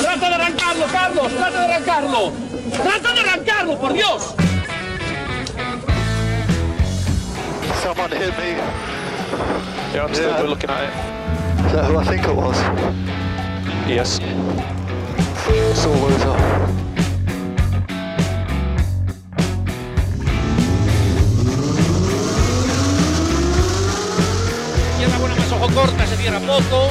¡Trata de arrancarlo, Carlos! ¡Trata de arrancarlo! ¡Trata de arrancarlo, por Dios! Someone hit me. Yeah, I'm still Yeah. good looking at it. Is that who I think it was? Yes. Buena más ojo corta, se cierra poco.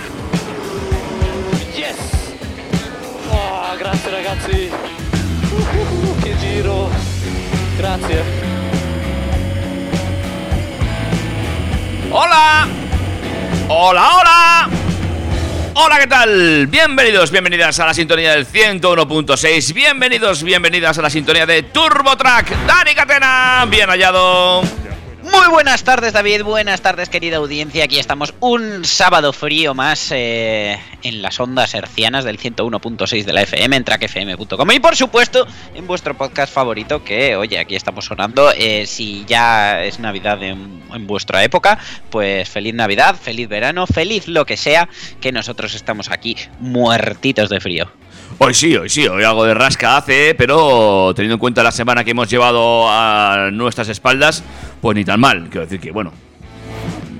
Yes! Oh, grazie ragazzi! Uh, giro! Grazie! ¡Hola! ¡Hola, hola! Hola, ¿qué tal? Bienvenidos, bienvenidas a la sintonía del 101.6 Bienvenidos, bienvenidas a la sintonía de TurboTrack Dani Catena, bien hallado Muy buenas tardes David, buenas tardes querida audiencia, aquí estamos un sábado frío más eh, en las ondas hercianas del 101.6 de la FM en trackfm.com y por supuesto en vuestro podcast favorito que oye aquí estamos sonando, eh, si ya es Navidad en, en vuestra época pues feliz Navidad, feliz verano, feliz lo que sea que nosotros estamos aquí muertitos de frío. Hoy sí, hoy sí, hoy algo de rasca hace, pero teniendo en cuenta la semana que hemos llevado a nuestras espaldas, pues ni tan mal. Quiero decir que, bueno,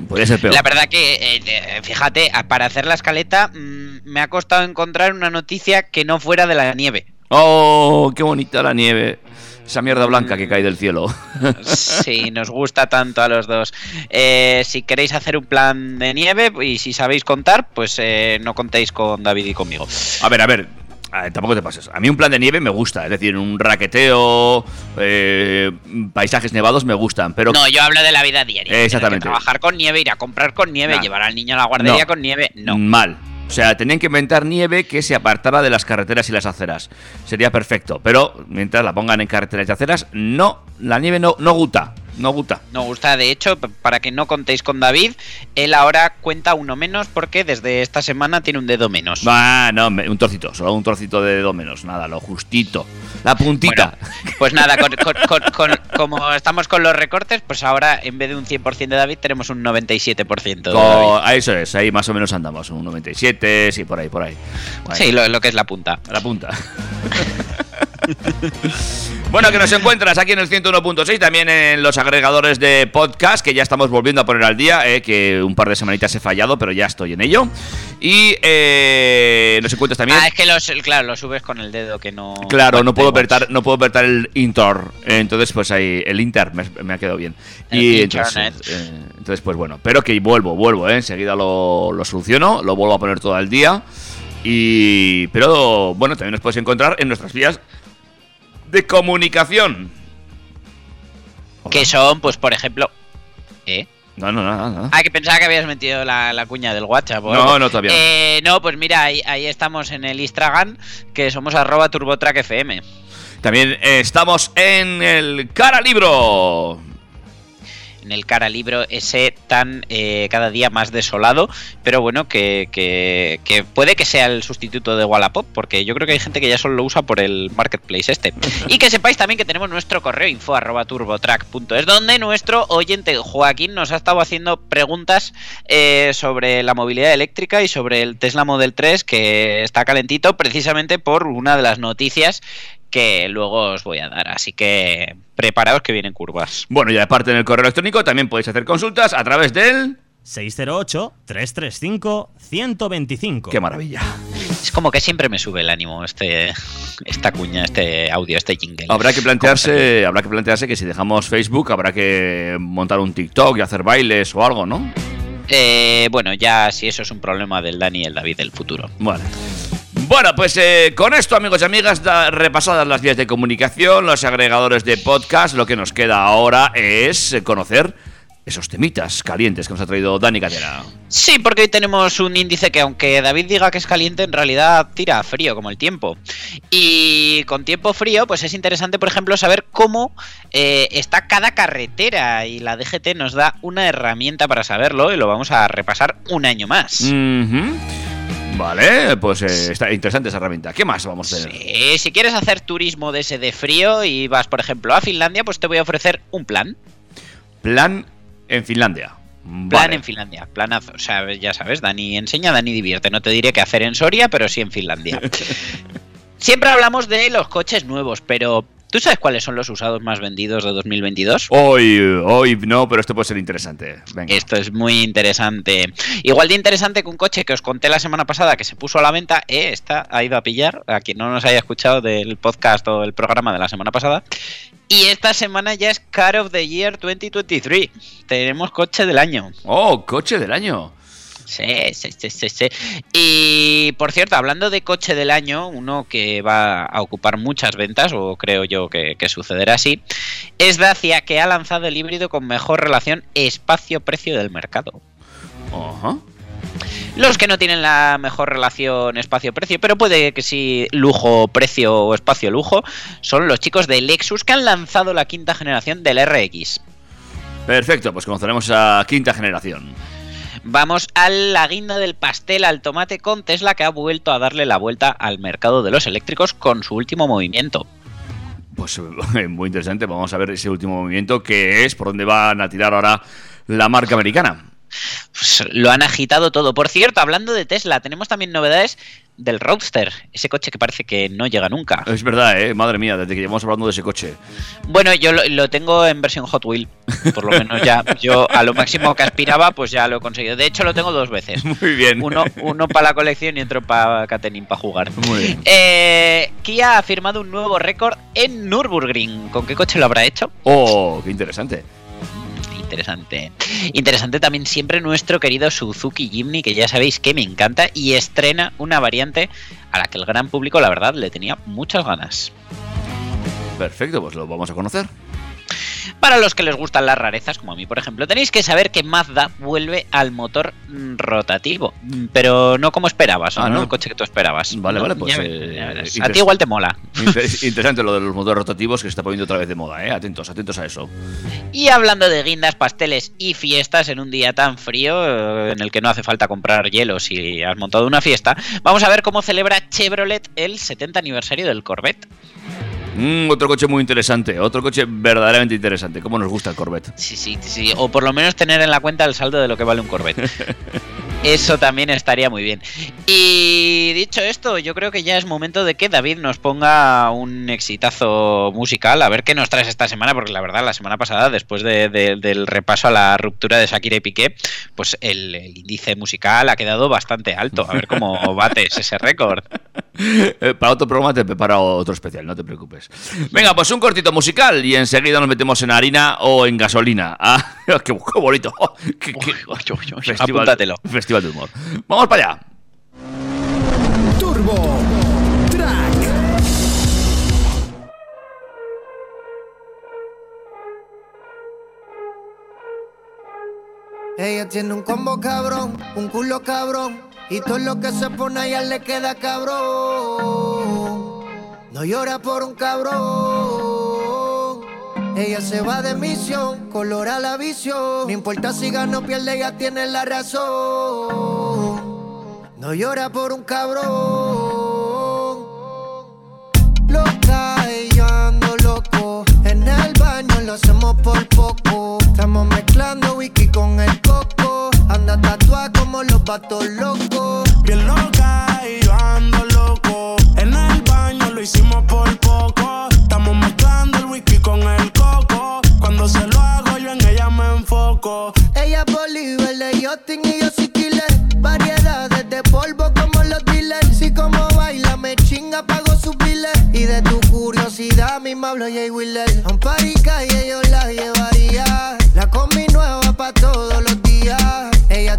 podría ser peor. La verdad que, eh, eh, fíjate, para hacer la escaleta mm, me ha costado encontrar una noticia que no fuera de la nieve. Oh, qué bonita la nieve. Esa mierda blanca que cae del cielo. Sí, nos gusta tanto a los dos. Eh, si queréis hacer un plan de nieve y si sabéis contar, pues eh, no contéis con David y conmigo. A ver, a ver. Ver, tampoco te pases. A mí un plan de nieve me gusta. Es decir, un raqueteo, eh, paisajes nevados me gustan. Pero No, yo hablo de la vida diaria. Eh, exactamente. Trabajar con nieve, ir a comprar con nieve, Nah. llevar al niño a la guardería No. con nieve. No. mal. O sea, tenían que inventar nieve que se apartara de las carreteras y las aceras. Sería perfecto. Pero mientras la pongan en carreteras y aceras, no. La nieve no, no gusta. No gusta. No gusta, de hecho, para que no contéis con David, él ahora cuenta uno menos porque desde esta semana tiene un dedo menos. Ah, no, un trocito. Solo un trocito de dedo menos. Nada, lo justito. La puntita. Bueno, pues nada, con- con- con- con- como estamos con los recortes, pues ahora en vez de un 100% de David tenemos un 97% de David. eso es, ahí más o menos andamos, un 97, sí, por ahí, por ahí. Sí, lo, lo que es la punta. La punta. bueno, que nos encuentras aquí en el 101.6, también en los agregadores de podcast, que ya estamos volviendo a poner al día, eh, que un par de semanitas he fallado, pero ya estoy en ello. Y eh, nos encuentras también... Ah, es que los, claro, lo subes con el dedo que no. Claro, no puedo apretar, no puedo apretar el Inter. Eh, Entonces, pues ahí, el Inter me, me ha quedado bien. El y Internet. entonces, eh, entonces, pues bueno, pero que vuelvo, vuelvo, eh, enseguida lo, lo soluciono, lo vuelvo a poner todo al día. Y. Pero bueno, también nos puedes encontrar en nuestras vías de comunicación. Que son, pues por ejemplo. ¿Eh? No, no, nada. Ah, que pensaba que habías metido la, la cuña del WhatsApp. No, algo. no, todavía no. Eh, no, pues mira, ahí, ahí estamos en el Instagram, que somos arroba turbotrackfm. También eh, estamos en el Cara Libro. En el cara libro ese tan eh, cada día más desolado, pero bueno, que, que- que puede que sea el sustituto de Wallapop, porque yo creo que hay gente que ya solo lo usa por el marketplace este. Y que sepáis también que tenemos nuestro correo info arroba turbotrack.es, donde nuestro oyente Joaquín nos ha estado haciendo preguntas eh, sobre la movilidad eléctrica y sobre el Tesla Model 3, que está calentito precisamente por una de las noticias que luego os voy a dar. Así que preparaos que vienen curvas. Bueno, y aparte en el correo electrónico también podéis hacer consultas a través del. 608-335-125. ¡Qué maravilla! Es como que siempre me sube el ánimo este esta cuña, este audio, este jingle. Habrá que plantearse, habrá que plantearse que si dejamos Facebook habrá que montar un TikTok y hacer bailes o algo, ¿no? Eh, bueno, ya si eso es un problema del Dani y el David del futuro. Bueno. Bueno, pues eh, con esto, amigos y amigas, da- repasadas las vías de comunicación, los agregadores de podcast, lo que nos queda ahora es eh, conocer esos temitas calientes que nos ha traído Dani Catena. Sí, porque hoy tenemos un índice que aunque David diga que es caliente, en realidad tira a frío, como el tiempo. Y con tiempo frío, pues es interesante, por ejemplo, saber cómo eh, está cada carretera. Y la DGT nos da una herramienta para saberlo y lo vamos a repasar un año más. Vale, pues eh, está interesante esa herramienta. ¿Qué más vamos a tener? Sí, si quieres hacer turismo de ese de frío y vas, por ejemplo, a Finlandia, pues te voy a ofrecer un plan. Plan en Finlandia. Plan Vale. en Finlandia, planazo. O sea, ya sabes, Dani enseña, Dani divierte. No te diré qué hacer en Soria, pero sí en Finlandia. Siempre hablamos de los coches nuevos, pero ¿tú sabes cuáles son los usados más vendidos de 2022? Hoy, hoy no, pero esto puede ser interesante. Venga. Esto es muy interesante. Igual de interesante que un coche que os conté la semana pasada que se puso a la venta, eh, esta ha ido a pillar, a quien no nos haya escuchado del podcast o el programa de la semana pasada. Y esta semana ya es Car of the Year 2023. Tenemos coche del año. Oh, coche del año. Sí, sí, sí, sí, sí. Y por cierto, hablando de coche del año, uno que va a ocupar muchas ventas, o creo yo que, que sucederá así, es Dacia, que ha lanzado el híbrido con mejor relación espacio-precio del mercado. Ajá. Los que no tienen la mejor relación espacio-precio, pero puede que sí lujo-precio o espacio-lujo, son los chicos de Lexus que han lanzado la quinta generación del RX. Perfecto, pues conoceremos a quinta generación. Vamos a la guinda del pastel al tomate con Tesla que ha vuelto a darle la vuelta al mercado de los eléctricos con su último movimiento. Pues eh, muy interesante. Vamos a ver ese último movimiento que es por dónde van a tirar ahora la marca americana. Pues lo han agitado todo. Por cierto, hablando de Tesla, tenemos también novedades del Roadster, ese coche que parece que no llega nunca. Es verdad, ¿eh? Madre mía, desde que llevamos hablando de ese coche. Bueno, yo lo, lo tengo en versión Hot Wheel, por lo menos ya. Yo a lo máximo que aspiraba, pues ya lo he conseguido. De hecho, lo tengo dos veces. Muy bien. Uno, uno para la colección y otro para Catenin, para jugar. Muy bien. Eh, Kia ha firmado un nuevo récord en Nürburgring. ¿Con qué coche lo habrá hecho? Oh, qué interesante. Interesante. Interesante también siempre nuestro querido Suzuki Jimny, que ya sabéis que me encanta y estrena una variante a la que el gran público, la verdad, le tenía muchas ganas. Perfecto, pues lo vamos a conocer. Para los que les gustan las rarezas, como a mí, por ejemplo, tenéis que saber que Mazda vuelve al motor mm, rotativo, Mm, pero no como esperabas, o Ah, no, ¿no? el coche que tú esperabas. Vale, No, vale, pues, ya- eh, ya a ti igual te mola. Inter- interesante lo de los motores rotativos que se está poniendo otra vez de moda, ¿eh? Atentos, atentos a eso. Y hablando de guindas, pasteles y fiestas en un día tan frío eh, en el que no hace falta comprar hielo si has montado una fiesta, vamos a ver cómo celebra Chevrolet el 70 aniversario del Corvette. Mm, otro coche muy interesante, otro coche verdaderamente interesante. ¿Cómo nos gusta el Corvette? Sí, sí, sí, o por lo menos tener en la cuenta el saldo de lo que vale un Corvette. Eso también estaría muy bien. Y dicho esto, yo creo que ya es momento de que David nos ponga un exitazo musical. A ver qué nos traes esta semana, porque la verdad, la semana pasada, después de- de- del repaso a la ruptura de Shakira y Piqué, pues el, el índice musical ha quedado bastante alto. A ver cómo bates ese récord. Para otro programa te he preparado otro especial, no te preocupes. Venga, pues un cortito musical y enseguida nos metemos en harina o en gasolina. Ah, qué, qué bonito. Qué- qué- Apúntatelo. Festival de humor. Vamos para allá. Turbo Track. Ella tiene un combo cabrón, un culo cabrón. Y todo lo que se pone a ella le queda cabrón. No llora por un cabrón. Ella se va de misión, colora la visión. No importa si gana o pierde, ella tiene la razón. No llora por un cabrón. Loca yo ando loco. En el baño lo hacemos por poco. Estamos mezclando whisky con el coco. Anda tatuada como los patos locos. Bien loca y yo ando loco. En el baño lo hicimos por poco. Estamos mezclando el whisky con el coco. Cuando se lo hago, yo en ella me enfoco. Ella es Bolívar de yachting y yo soy killer. Variedades de polvo como los dealers. Si como baila me chinga, pago su biles. Y de tu curiosidad mí me hablo Jay Wheeler. A un party calle yo la llevaría.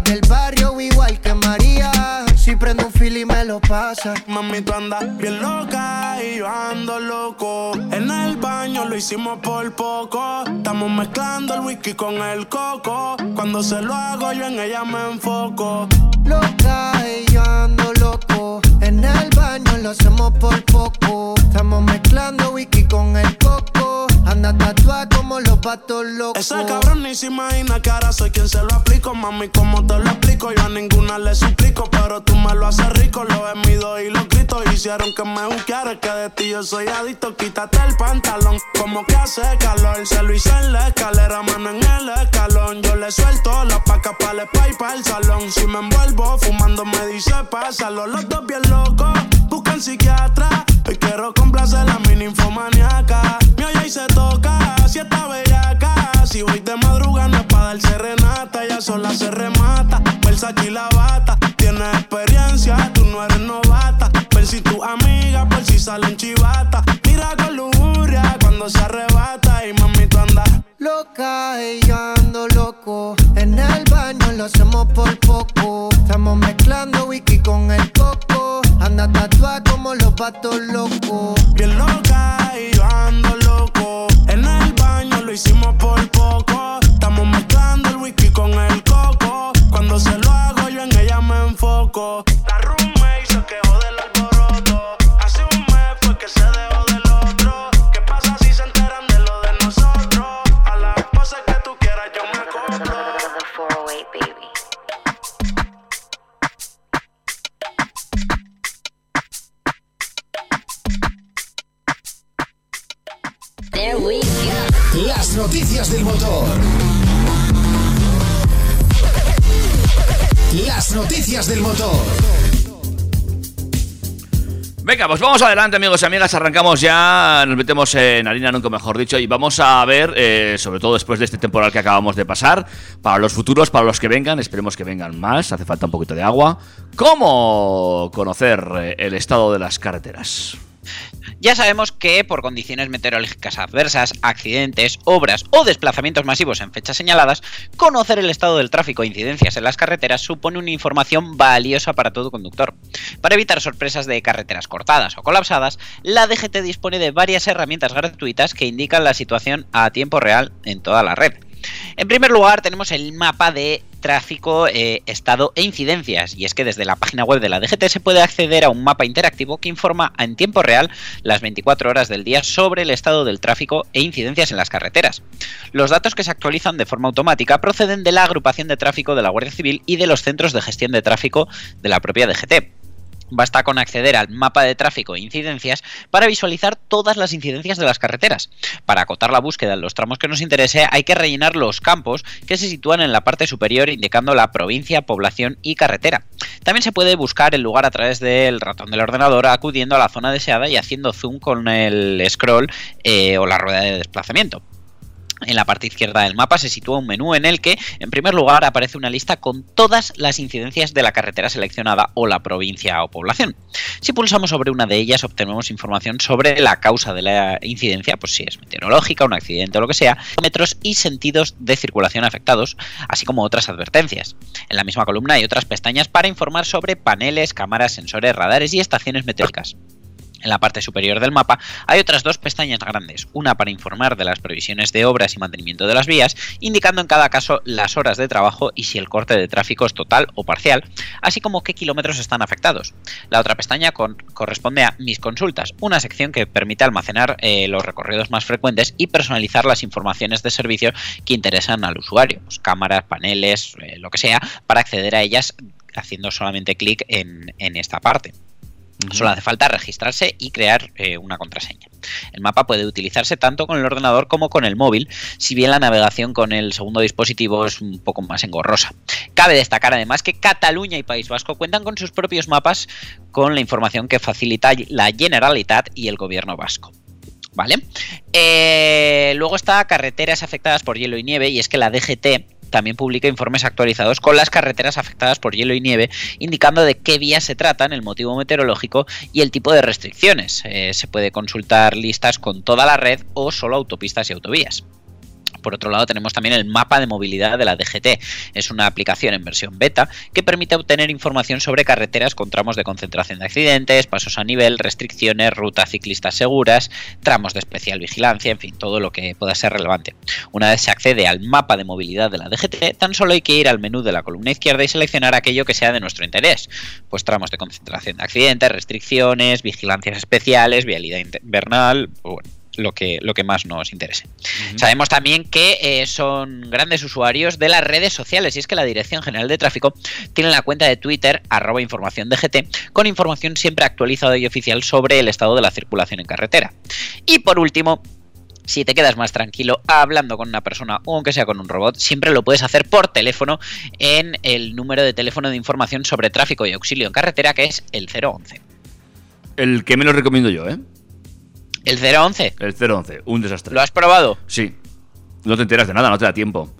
Del barrio igual que María. Si prendo un fil y me lo pasa. Mami, tú andas bien loca y yo ando loco. En el baño lo hicimos por poco. Estamos mezclando el whisky con el coco. Cuando se lo hago, yo en ella me enfoco. Loca y yo ando loco. En el baño lo hacemos por poco. Estamos mezclando whisky con el coco. Anda tatuada como los patos locos. Ese cabrón ni se imagina que ahora soy quien se lo aplico. Mami, como te lo explico? Yo a ninguna le suplico. Pero tú me lo haces rico. Lo he mido y los gritos hicieron que me buscara. Que de ti yo soy adicto. Quítate el pantalón. Como que hace calor. Se lo hice en la escalera, mano en el escalón. Yo le suelto la paca para el spa y para el salón. Si me envuelvo fumando, me dice pásalo. Los dos bien locos. Buscan psiquiatra. Hoy quiero complacer a mi ninfomaniaca. Mi olla y se toca. Si está bellaca. Si voy de madrugada no es pa' dar serenata. Ella sola se remata. Versace y la bata. Tienes experiencia, tú no eres novata. Ver si tu amiga por si salen chivata. Mira con lujuria cuando se arrebata. Y mami, tú andas Loca y yo ando loco. En el baño lo hacemos por poco. Estamos mezclando whisky con el coco. Anda tatuada como los patos locos. bien loca y yo ando loco. En el baño lo hicimos por poco. Estamos mezclando el whisky con el coco. Cuando se lo hago, yo en ella me enfoco. Noticias del motor. Las noticias del motor. Venga, pues vamos adelante, amigos y amigas. Arrancamos ya, nos metemos en harina, nunca mejor dicho, y vamos a ver, eh, sobre todo después de este temporal que acabamos de pasar, para los futuros, para los que vengan, esperemos que vengan más, hace falta un poquito de agua, cómo conocer eh, el estado de las carreteras. Ya sabemos que por condiciones meteorológicas adversas, accidentes, obras o desplazamientos masivos en fechas señaladas, conocer el estado del tráfico e incidencias en las carreteras supone una información valiosa para todo conductor. Para evitar sorpresas de carreteras cortadas o colapsadas, la DGT dispone de varias herramientas gratuitas que indican la situación a tiempo real en toda la red. En primer lugar, tenemos el mapa de tráfico, eh, estado e incidencias. Y es que desde la página web de la DGT se puede acceder a un mapa interactivo que informa en tiempo real las 24 horas del día sobre el estado del tráfico e incidencias en las carreteras. Los datos que se actualizan de forma automática proceden de la agrupación de tráfico de la Guardia Civil y de los centros de gestión de tráfico de la propia DGT. Basta con acceder al mapa de tráfico e incidencias para visualizar todas las incidencias de las carreteras. Para acotar la búsqueda en los tramos que nos interese hay que rellenar los campos que se sitúan en la parte superior indicando la provincia, población y carretera. También se puede buscar el lugar a través del ratón del ordenador acudiendo a la zona deseada y haciendo zoom con el scroll eh, o la rueda de desplazamiento. En la parte izquierda del mapa se sitúa un menú en el que, en primer lugar, aparece una lista con todas las incidencias de la carretera seleccionada o la provincia o población. Si pulsamos sobre una de ellas, obtenemos información sobre la causa de la incidencia, pues si es meteorológica, un accidente o lo que sea, metros y sentidos de circulación afectados, así como otras advertencias. En la misma columna hay otras pestañas para informar sobre paneles, cámaras, sensores, radares y estaciones meteorológicas. En la parte superior del mapa hay otras dos pestañas grandes, una para informar de las previsiones de obras y mantenimiento de las vías, indicando en cada caso las horas de trabajo y si el corte de tráfico es total o parcial, así como qué kilómetros están afectados. La otra pestaña corresponde a Mis consultas, una sección que permite almacenar eh, los recorridos más frecuentes y personalizar las informaciones de servicio que interesan al usuario, pues, cámaras, paneles, eh, lo que sea, para acceder a ellas haciendo solamente clic en esta parte. Solo hace falta registrarse y crear eh, una contraseña. El mapa puede utilizarse tanto con el ordenador como con el móvil, si bien la navegación con el segundo dispositivo es un poco más engorrosa. Cabe destacar además que Cataluña y País Vasco cuentan con sus propios mapas con la información que facilita la Generalitat y el gobierno vasco. ¿Vale? Eh, luego está carreteras afectadas por hielo y nieve y es que la DGT también publica informes actualizados con las carreteras afectadas por hielo y nieve, indicando de qué vías se tratan, el motivo meteorológico y el tipo de restricciones. Eh, se puede consultar listas con toda la red o solo autopistas y autovías. Por otro lado, tenemos también el mapa de movilidad de la DGT. Es una aplicación en versión beta que permite obtener información sobre carreteras con tramos de concentración de accidentes, pasos a nivel, restricciones, rutas ciclistas seguras, tramos de especial vigilancia, en fin, todo lo que pueda ser relevante. Una vez se accede al mapa de movilidad de la DGT, tan solo hay que ir al menú de la columna izquierda y seleccionar aquello que sea de nuestro interés. Pues tramos de concentración de accidentes, restricciones, vigilancias especiales, vialidad invernal, bueno, lo que, lo que más nos interese. Sabemos también que eh, son grandes usuarios de las redes sociales y es que la Dirección General de Tráfico tiene la cuenta de Twitter, arroba información DGT, con información siempre actualizada y oficial sobre el estado de la circulación en carretera. Y por último, si te quedas más tranquilo hablando con una persona o aunque sea con un robot, siempre lo puedes hacer por teléfono en el número de teléfono de información sobre tráfico y auxilio en carretera que es el 011. El que menos recomiendo yo, ¿eh? ¿El 011? El 011, un desastre. ¿Lo has probado? Sí. No te enteras de nada, no te da tiempo.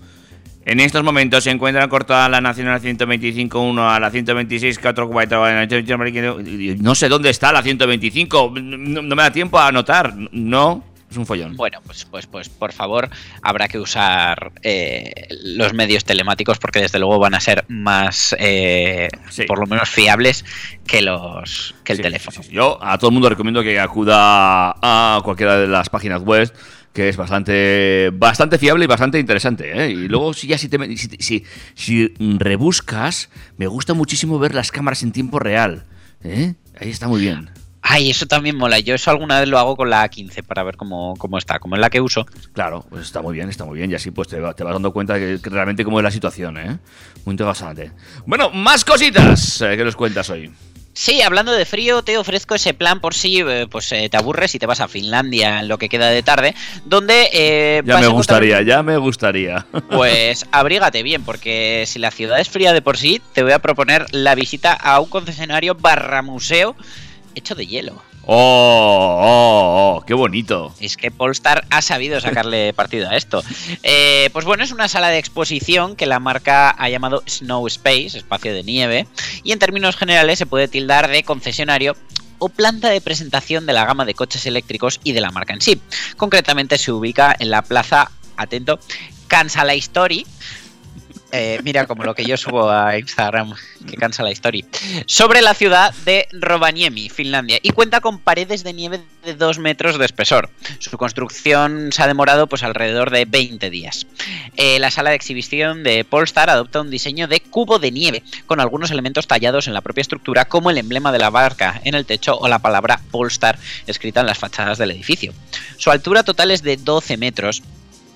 En estos momentos se encuentran cortada la Nacional 125.1 a la 126.4 No sé dónde está la 125. No, no me da tiempo a anotar. No, es un follón. Bueno, pues, pues, pues por favor, habrá que usar eh, los medios telemáticos porque desde luego van a ser más, eh, Sí. por lo menos fiables que los que el Sí, teléfono. sí. Yo a todo el mundo recomiendo que acuda a cualquiera de las páginas web que es bastante bastante fiable y bastante interesante. ¿eh? Y luego si ya si, te, si, si- si rebuscas, me gusta muchísimo ver las cámaras en tiempo real. ¿eh? Ahí está muy bien. Ay, eso también mola. Yo eso alguna vez lo hago con la A15 para ver cómo, cómo está, como es la que uso. Claro, pues está muy bien, está muy bien. Y así pues te, te vas dando cuenta que, que realmente cómo es la situación. ¿eh? Muy interesante. Bueno, más cositas eh, que nos cuentas hoy. Sí, hablando de frío, te ofrezco ese plan por si eh, pues, eh, te aburres y te vas a Finlandia en lo que queda de tarde, donde eh, Ya me encontrar- gustaría, ya me gustaría. Pues abrígate bien, porque si la ciudad es fría de por sí, te voy a proponer la visita a un concesionario barra museo hecho de hielo. Oh, oh, oh, qué bonito. Es que Polestar ha sabido sacarle partido a esto. Eh, pues bueno, es una sala de exposición que la marca ha llamado Snow Space, espacio de nieve, y en términos generales se puede tildar de concesionario o planta de presentación de la gama de coches eléctricos y de la marca en sí. Concretamente se ubica en la plaza, atento, Cansa la Story. Eh, mira como lo que yo subo a Instagram, que cansa la story. Sobre la ciudad de Rovaniemi, Finlandia, y cuenta con paredes de nieve de 2 metros de espesor. Su construcción se ha demorado pues alrededor de 20 días. Eh, la sala de exhibición de Polestar adopta un diseño de cubo de nieve, con algunos elementos tallados en la propia estructura, como el emblema de la barca en el techo o la palabra Polestar escrita en las fachadas del edificio. Su altura total es de 12 metros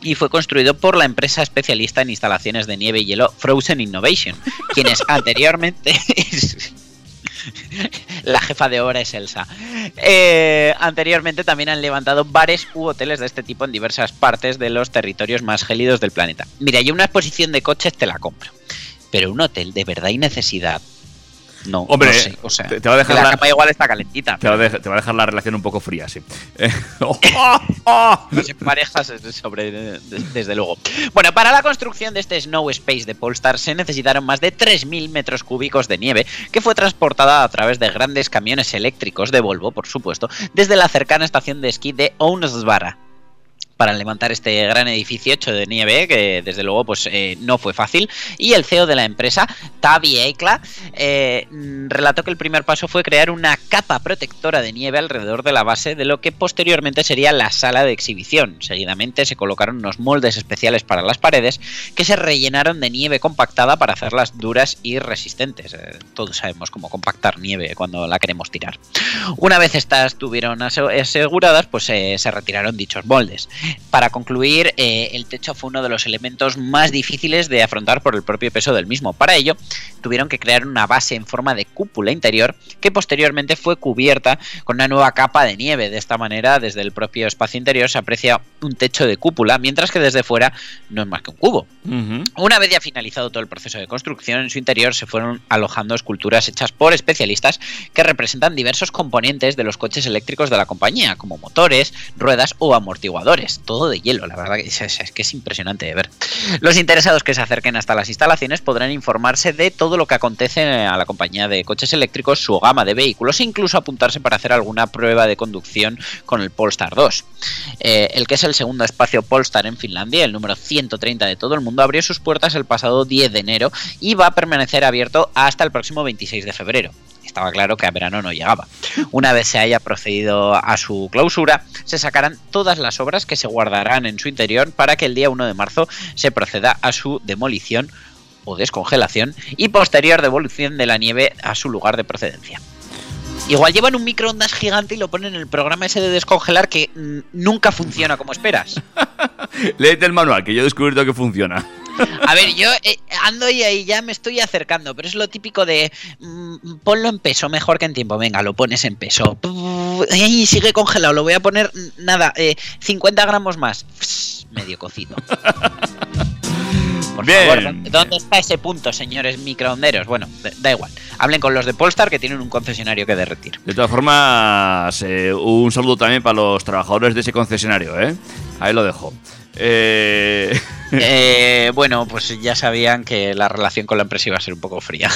y fue construido por la empresa especialista en instalaciones de nieve y hielo Frozen Innovation, quienes anteriormente... La jefa de obra es Elsa. Eh, anteriormente también han levantado bares u hoteles de este tipo en diversas partes de los territorios más gélidos del planeta. Mira, yo una exposición de coches te la compro. Pero un hotel de verdad y necesidad. No, Hombre, no sé, o sea, te- te va a dejar que la la- cama igual está calentita. Te va, a dejar, te va a dejar la relación un poco fría, sí. Eh, oh, oh, oh. Las parejas sobre de- desde luego. Bueno, para la construcción de este Snow Space de Polestar se necesitaron más de 3.000 metros cúbicos de nieve que fue transportada a través de grandes camiones eléctricos de Volvo, por supuesto, desde la cercana estación de esquí de Ounsvara para levantar este gran edificio hecho de nieve, que desde luego pues eh, no fue fácil. Y el CEO de la empresa, Tavi Eikla, eh, relató que el primer paso fue crear una capa protectora de nieve alrededor de la base de lo que posteriormente sería la sala de exhibición. Seguidamente se colocaron unos moldes especiales para las paredes que se rellenaron de nieve compactada para hacerlas duras y resistentes. Eh, todos sabemos cómo compactar nieve cuando la queremos tirar. Una vez estas estuvieron ase- aseguradas, pues se retiraron dichos moldes. Para concluir, eh, el techo fue uno de los elementos más difíciles de afrontar por el propio peso del mismo. Para ello, tuvieron que crear una base en forma de cúpula interior que posteriormente fue cubierta con una nueva capa de nieve. De esta manera, desde el propio espacio interior se aprecia un techo de cúpula, mientras que desde fuera no es más que un cubo. Una vez ya finalizado todo el proceso de construcción, en su interior se fueron alojando esculturas hechas por especialistas que representan diversos componentes de los coches eléctricos de la compañía, como motores, ruedas o amortiguadores. Todo de hielo, la verdad que es que es impresionante de ver. Los interesados que se acerquen hasta las instalaciones podrán informarse de todo lo que acontece a la compañía de coches eléctricos, su gama de vehículos e incluso apuntarse para hacer alguna prueba de conducción con el Polestar 2. Eh, el que es el segundo espacio Polestar en Finlandia, el número 130 de todo el mundo, abrió sus puertas el pasado 10 de enero y va a permanecer abierto hasta el próximo 26 de febrero. Estaba claro que a verano no llegaba. Una vez se haya procedido a su clausura, se sacarán todas las obras que se guardarán en su interior para que el día 1 de marzo se proceda a su demolición o descongelación y posterior devolución de la nieve a su lugar de procedencia. Igual llevan un microondas gigante y lo ponen en el programa ese de descongelar que mm, nunca funciona como esperas. Léete el manual, que yo he descubierto que funciona. A ver, yo eh, ando y ahí ya me estoy acercando, pero es lo típico de mm, ponlo en peso mejor que en tiempo. Venga, lo pones en peso. Ay, sigue congelado, lo voy a poner mm, nada, eh, 50 gramos más. Pss, medio cocido. Por Bien. favor, ¿dónde- ¿dónde está ese punto, señores microonderos? Bueno, da- da igual. Hablen con los de Polestar que tienen un concesionario que derretir. De todas formas, eh, un saludo también para los trabajadores de ese concesionario, ¿eh? Ahí lo dejo. Eh, Eh, bueno, pues ya sabían que la relación con la empresa iba a ser un poco fría.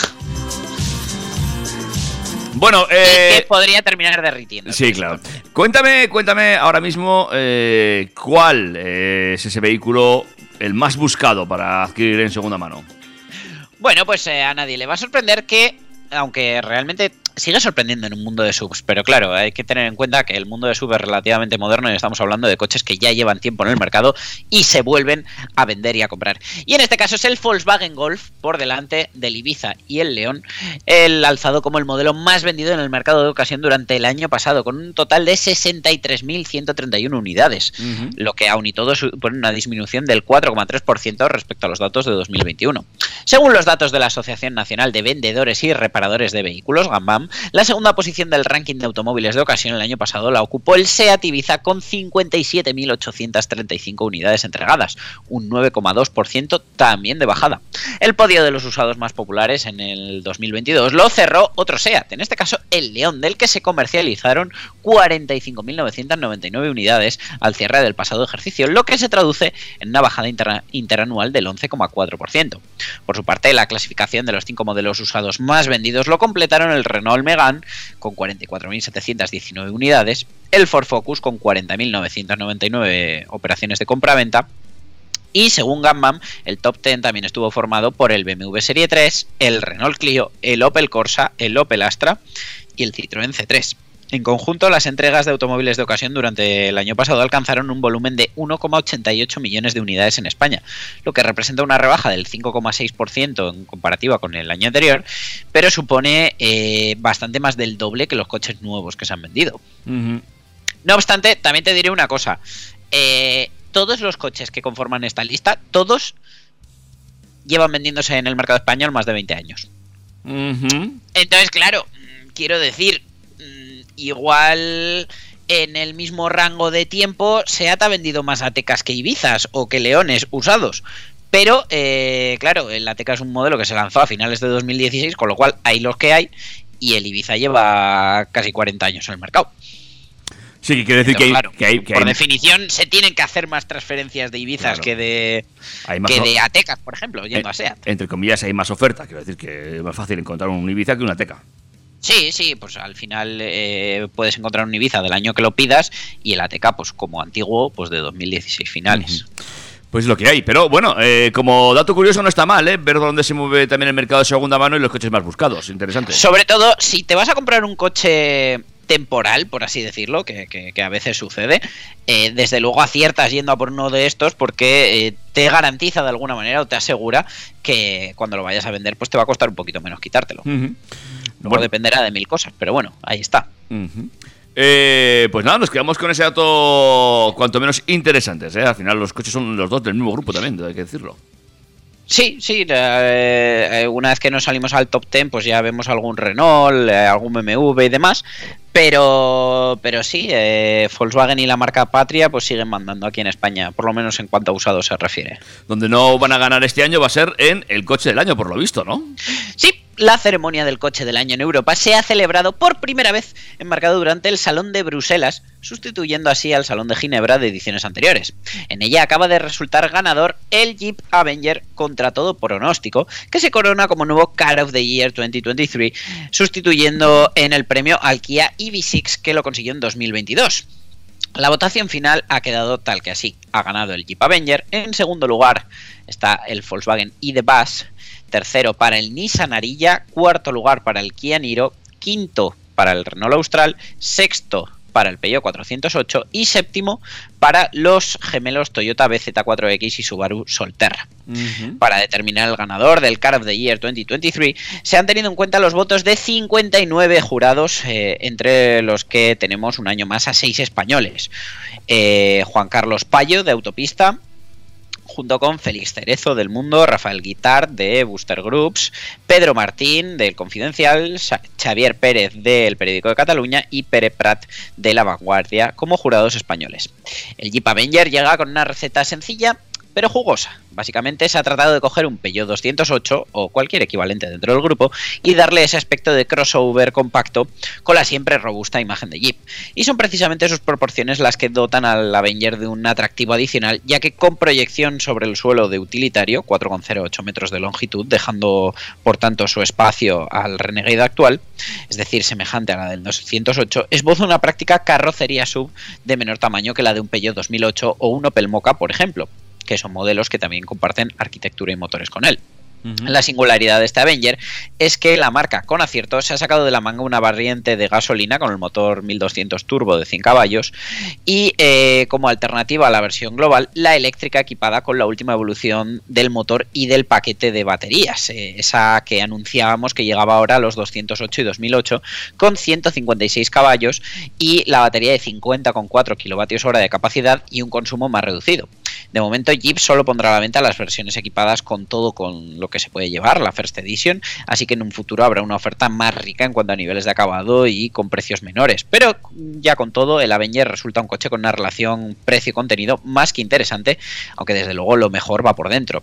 bueno, eh, que podría terminar derritiendo. Sí, claro. Cuéntame, cuéntame ahora mismo eh, cuál es ese vehículo el más buscado para adquirir en segunda mano. Bueno, pues eh, a nadie le va a sorprender que, aunque realmente sigue sorprendiendo en un mundo de subs, pero claro, hay que tener en cuenta que el mundo de subs es relativamente moderno y estamos hablando de coches que ya llevan tiempo en el mercado y se vuelven a vender y a comprar. Y en este caso es el Volkswagen Golf por delante del Ibiza y el León, el alzado como el modelo más vendido en el mercado de ocasión durante el año pasado, con un total de 63.131 unidades lo que aún y todo supone una disminución del 4,3% respecto a los datos de 2021. Según los datos de la Asociación Nacional de Vendedores y Reparadores de Vehículos, GAMBAM, la segunda posición del ranking de automóviles de ocasión el año pasado la ocupó el SEAT Ibiza con 57.835 unidades entregadas, un 9,2% también de bajada. El podio de los usados más populares en el 2022 lo cerró otro SEAT, en este caso el León, del que se comercializaron 45.999 unidades al cierre del pasado ejercicio, lo que se traduce en una bajada interanual del 11,4%. Por su parte, la clasificación de los cinco modelos usados más vendidos lo completaron el Renault Megane con 44.719 unidades, el Ford Focus con 40.999 operaciones de compra-venta y según Gammam, el top 10 también estuvo formado por el BMW Serie 3, el Renault Clio, el Opel Corsa, el Opel Astra y el Citroën C3. En conjunto, las entregas de automóviles de ocasión durante el año pasado alcanzaron un volumen de 1,88 millones de unidades en España, lo que representa una rebaja del 5,6% en comparativa con el año anterior, pero supone eh, bastante más del doble que los coches nuevos que se han vendido. No obstante, también te diré una cosa. Eh, todos los coches que conforman esta lista, todos llevan vendiéndose en el mercado español más de 20 años. Entonces, claro, quiero decir, igual en el mismo rango de tiempo Seat ha vendido más Atecas que Ibizas o que Leones usados. Pero, eh, claro, el Ateca es un modelo que se lanzó a finales de 2016, con lo cual hay los que hay, y el Ibiza lleva casi 40 años en el mercado. Sí, que quiere decir que hay, Claro, que hay, que Por hay- definición, se tienen que hacer más transferencias de Ibizas Claro. que de, hay más que o- de Atecas, por ejemplo, yendo en- a SEAT. entre comillas, hay más oferta. Quiero decir que es más fácil encontrar un Ibiza que una Teca. Sí, sí, pues al final eh, puedes encontrar un Ibiza del año que lo pidas y el ATK, pues como antiguo, pues de 2016 finales. Pues es lo que hay. Pero bueno, eh, como dato curioso no está mal, ¿eh? Ver dónde se mueve también el mercado de segunda mano y los coches más buscados. Interesante. Sobre todo, si te vas a comprar un coche temporal, por así decirlo, que, que- que a veces sucede, eh, desde luego aciertas yendo a por uno de estos porque eh, te garantiza de alguna manera o te asegura que cuando lo vayas a vender pues te va a costar un poquito menos quitártelo. Luego dependerá de mil cosas, pero bueno, ahí está. Eh, pues nada, nos quedamos con ese dato cuanto menos interesantes. ¿eh? Al final los coches son los dos del mismo grupo también, hay que decirlo. Sí, sí, eh, una vez que nos salimos al top 10, pues ya vemos algún Renault, algún BMW y demás, pero, pero sí, eh, Volkswagen y la marca Patria pues siguen mandando aquí en España, por lo menos en cuanto a usados se refiere. Donde no van a ganar este año va a ser en el coche del año, por lo visto, ¿no? Sí, la ceremonia del coche del año en Europa se ha celebrado por primera vez enmarcado durante el Salón de Bruselas, sustituyendo así al Salón de Ginebra de ediciones anteriores. En ella acaba de resultar ganador el Jeep Avenger contra todo pronóstico, que se corona como nuevo Car of the Year 2023, sustituyendo en el premio al Kia EV6 que lo consiguió en 2022. La votación final ha quedado tal que así. Ha ganado el Jeep Avenger. En segundo lugar está el Volkswagen ID.Buzz. Tercero para el Nissan Ariya. Cuarto lugar para el Kia Niro. Quinto para el Renault Austral. Sexto para el Peugeot 408 y séptimo para los gemelos Toyota BZ4X y Subaru Solterra. Para determinar el ganador del Car of the Year 2023 se han tenido en cuenta los votos de 59 jurados, eh, entre los que tenemos un año más a seis españoles. Eh, Juan Carlos Payo de Autopista, junto con Félix Cerezo del Mundo, Rafael Guitar de Booster Groups, Pedro Martín del Confidencial, Xavier Pérez del Periódico de Cataluña y Pere Prat de La Vanguardia como jurados españoles. El Jeep Avenger llega con una receta sencilla pero jugosa. Básicamente se ha tratado de coger un Peugeot 208 o cualquier equivalente dentro del grupo y darle ese aspecto de crossover compacto con la siempre robusta imagen de Jeep. Y son precisamente sus proporciones las que dotan al Avenger de un atractivo adicional, ya que con proyección sobre el suelo de utilitario, 4,08 metros de longitud, dejando por tanto su espacio al Renegade actual, es decir, semejante a la del 208, esboza una práctica carrocería sub de menor tamaño que la de un Peugeot 2008 o un Opel Mokka, por ejemplo que son modelos que también comparten arquitectura y motores con él. La singularidad de este Avenger es que la marca, con acierto, se ha sacado de la manga una variante de gasolina con el motor 1200 turbo de 100 caballos y eh, como alternativa a la versión global, la eléctrica equipada con la última evolución del motor y del paquete de baterías, eh, esa que anunciábamos que llegaba ahora a los 208 y 2008 con 156 caballos y la batería de 50,4 kilovatios hora de capacidad y un consumo más reducido. De momento Jeep solo pondrá a la venta las versiones equipadas con todo con lo que se puede llevar, la First Edition, así que en un futuro habrá una oferta más rica en cuanto a niveles de acabado y con precios menores. Pero ya con todo, el Avenger resulta un coche con una relación precio-contenido más que interesante, aunque desde luego lo mejor va por dentro.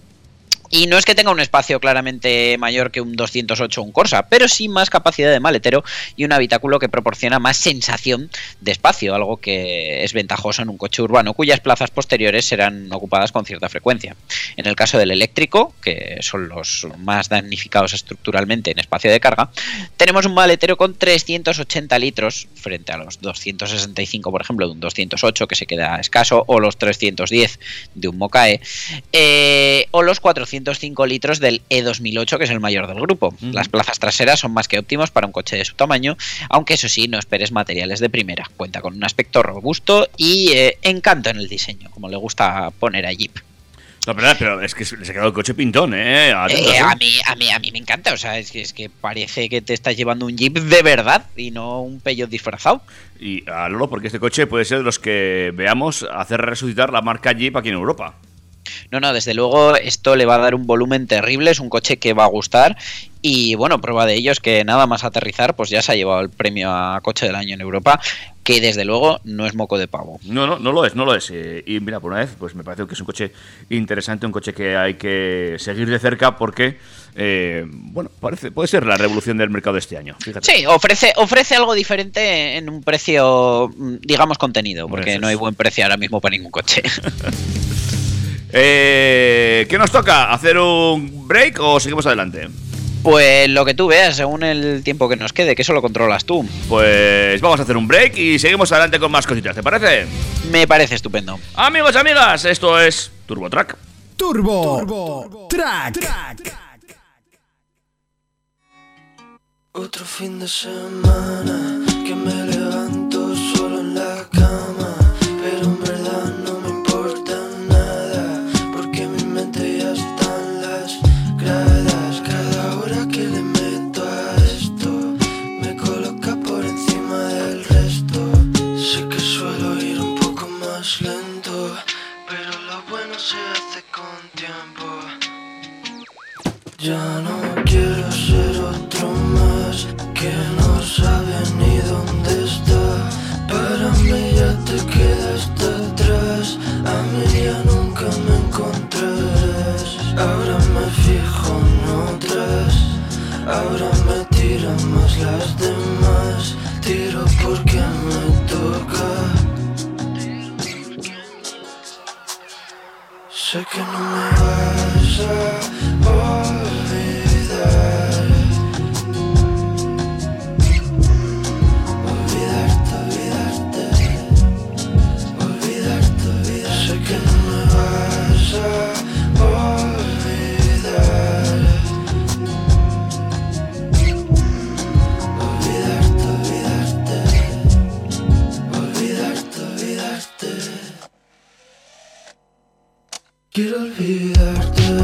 Y no es que tenga un espacio claramente mayor que un 208 o un Corsa, pero sí más capacidad de maletero y un habitáculo que proporciona más sensación de espacio, algo que es ventajoso en un coche urbano cuyas plazas posteriores serán ocupadas con cierta frecuencia. En el caso del eléctrico, que son los más damnificados estructuralmente en espacio de carga, tenemos un maletero con 380 litros frente a los 265, por ejemplo, de un 208 que se queda escaso, o los 310 de un Mocae, eh, o los 400 205 litros del E2008, que es el mayor del grupo. Las plazas traseras son más que óptimos para un coche de su tamaño, aunque eso sí, no esperes materiales de primera. Cuenta con un aspecto robusto y eh, encanto en el diseño, como le gusta poner a Jeep. No, pero, pero es que se ha quedado el coche pintón, ¿eh? Eh, ¿eh? a, mí, a, mí, a mí me encanta, o sea, es que, es que parece que te estás llevando un Jeep de verdad y no un Peugeot disfrazado. Y a Lolo, porque este coche puede ser de los que veamos hacer resucitar la marca Jeep aquí en Europa. No, no, desde luego esto le va a dar un volumen terrible, es un coche que va a gustar y bueno, prueba de ello es que nada más aterrizar pues ya se ha llevado el premio a coche del año en Europa, que desde luego no es moco de pavo. No, no, no lo es, no lo es. Y mira, por una vez, pues me parece que es un coche interesante, un coche que hay que seguir de cerca porque, eh, bueno, parece, puede ser la revolución del mercado de este año. Fíjate. Sí, ofrece, ofrece algo diferente en un precio, digamos, contenido, porque no hay buen precio ahora mismo para ningún coche. Eh, ¿Qué nos toca? ¿Hacer un break o seguimos adelante? Pues lo que tú veas, según el tiempo que nos quede, que eso lo controlas tú. Pues vamos a hacer un break y seguimos adelante con más cositas, ¿te parece? Me parece estupendo. Amigos, amigas, esto es TurboTrack. Turbo, Track. Otro fin de semana que me levanto las demás. Tiro porque me toca. Sé que no me vas a Quiero olvidarte,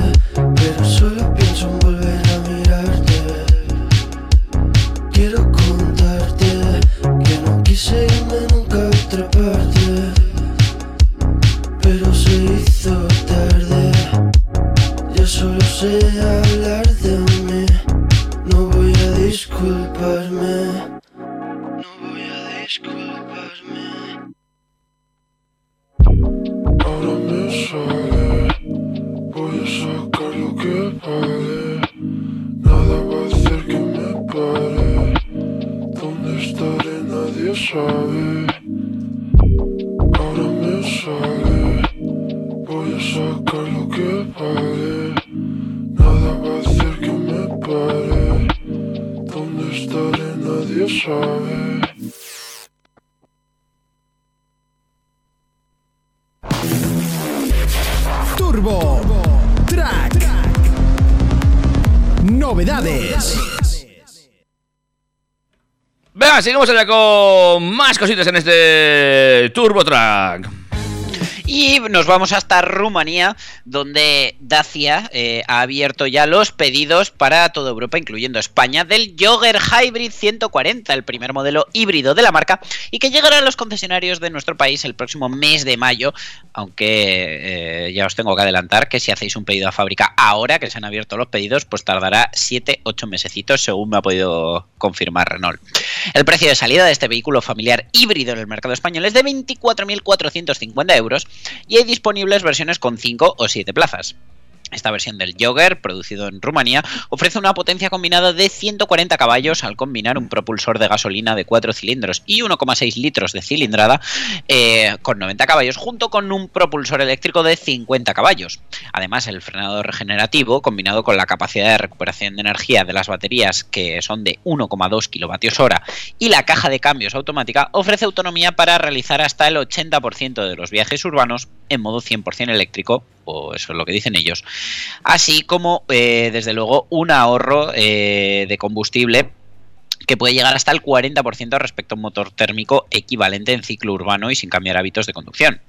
Seguimos allá con más cositas en este Turbo Track. Y nos vamos hasta Rumanía, donde Dacia eh, ha abierto ya los pedidos para toda Europa, incluyendo España, del Jogger Hybrid 140, el primer modelo híbrido de la marca, y que llegará a los concesionarios de nuestro país el próximo mes de mayo, aunque eh, ya os tengo que adelantar que si hacéis un pedido a fábrica ahora que se han abierto los pedidos, pues tardará 7-8 mesecitos, según me ha podido confirmar Renault. El precio de salida de este vehículo familiar híbrido en el mercado español es de 24.450 euros y hay disponibles versiones con 5 o 7 plazas. Esta versión del Jogger, producido en Rumanía, ofrece una potencia combinada de 140 caballos al combinar un propulsor de gasolina de 4 cilindros y 1,6 litros de cilindrada eh, con 90 caballos, junto con un propulsor eléctrico de 50 caballos. Además, el frenado regenerativo, combinado con la capacidad de recuperación de energía de las baterías, que son de 1,2 kilovatios hora, y la caja de cambios automática, ofrece autonomía para realizar hasta el 80% de los viajes urbanos en modo 100% eléctrico, o eso es lo que dicen ellos, así como, eh, desde luego, un ahorro eh, de combustible que puede llegar hasta el 40% respecto a un motor térmico equivalente en ciclo urbano y sin cambiar hábitos de conducción.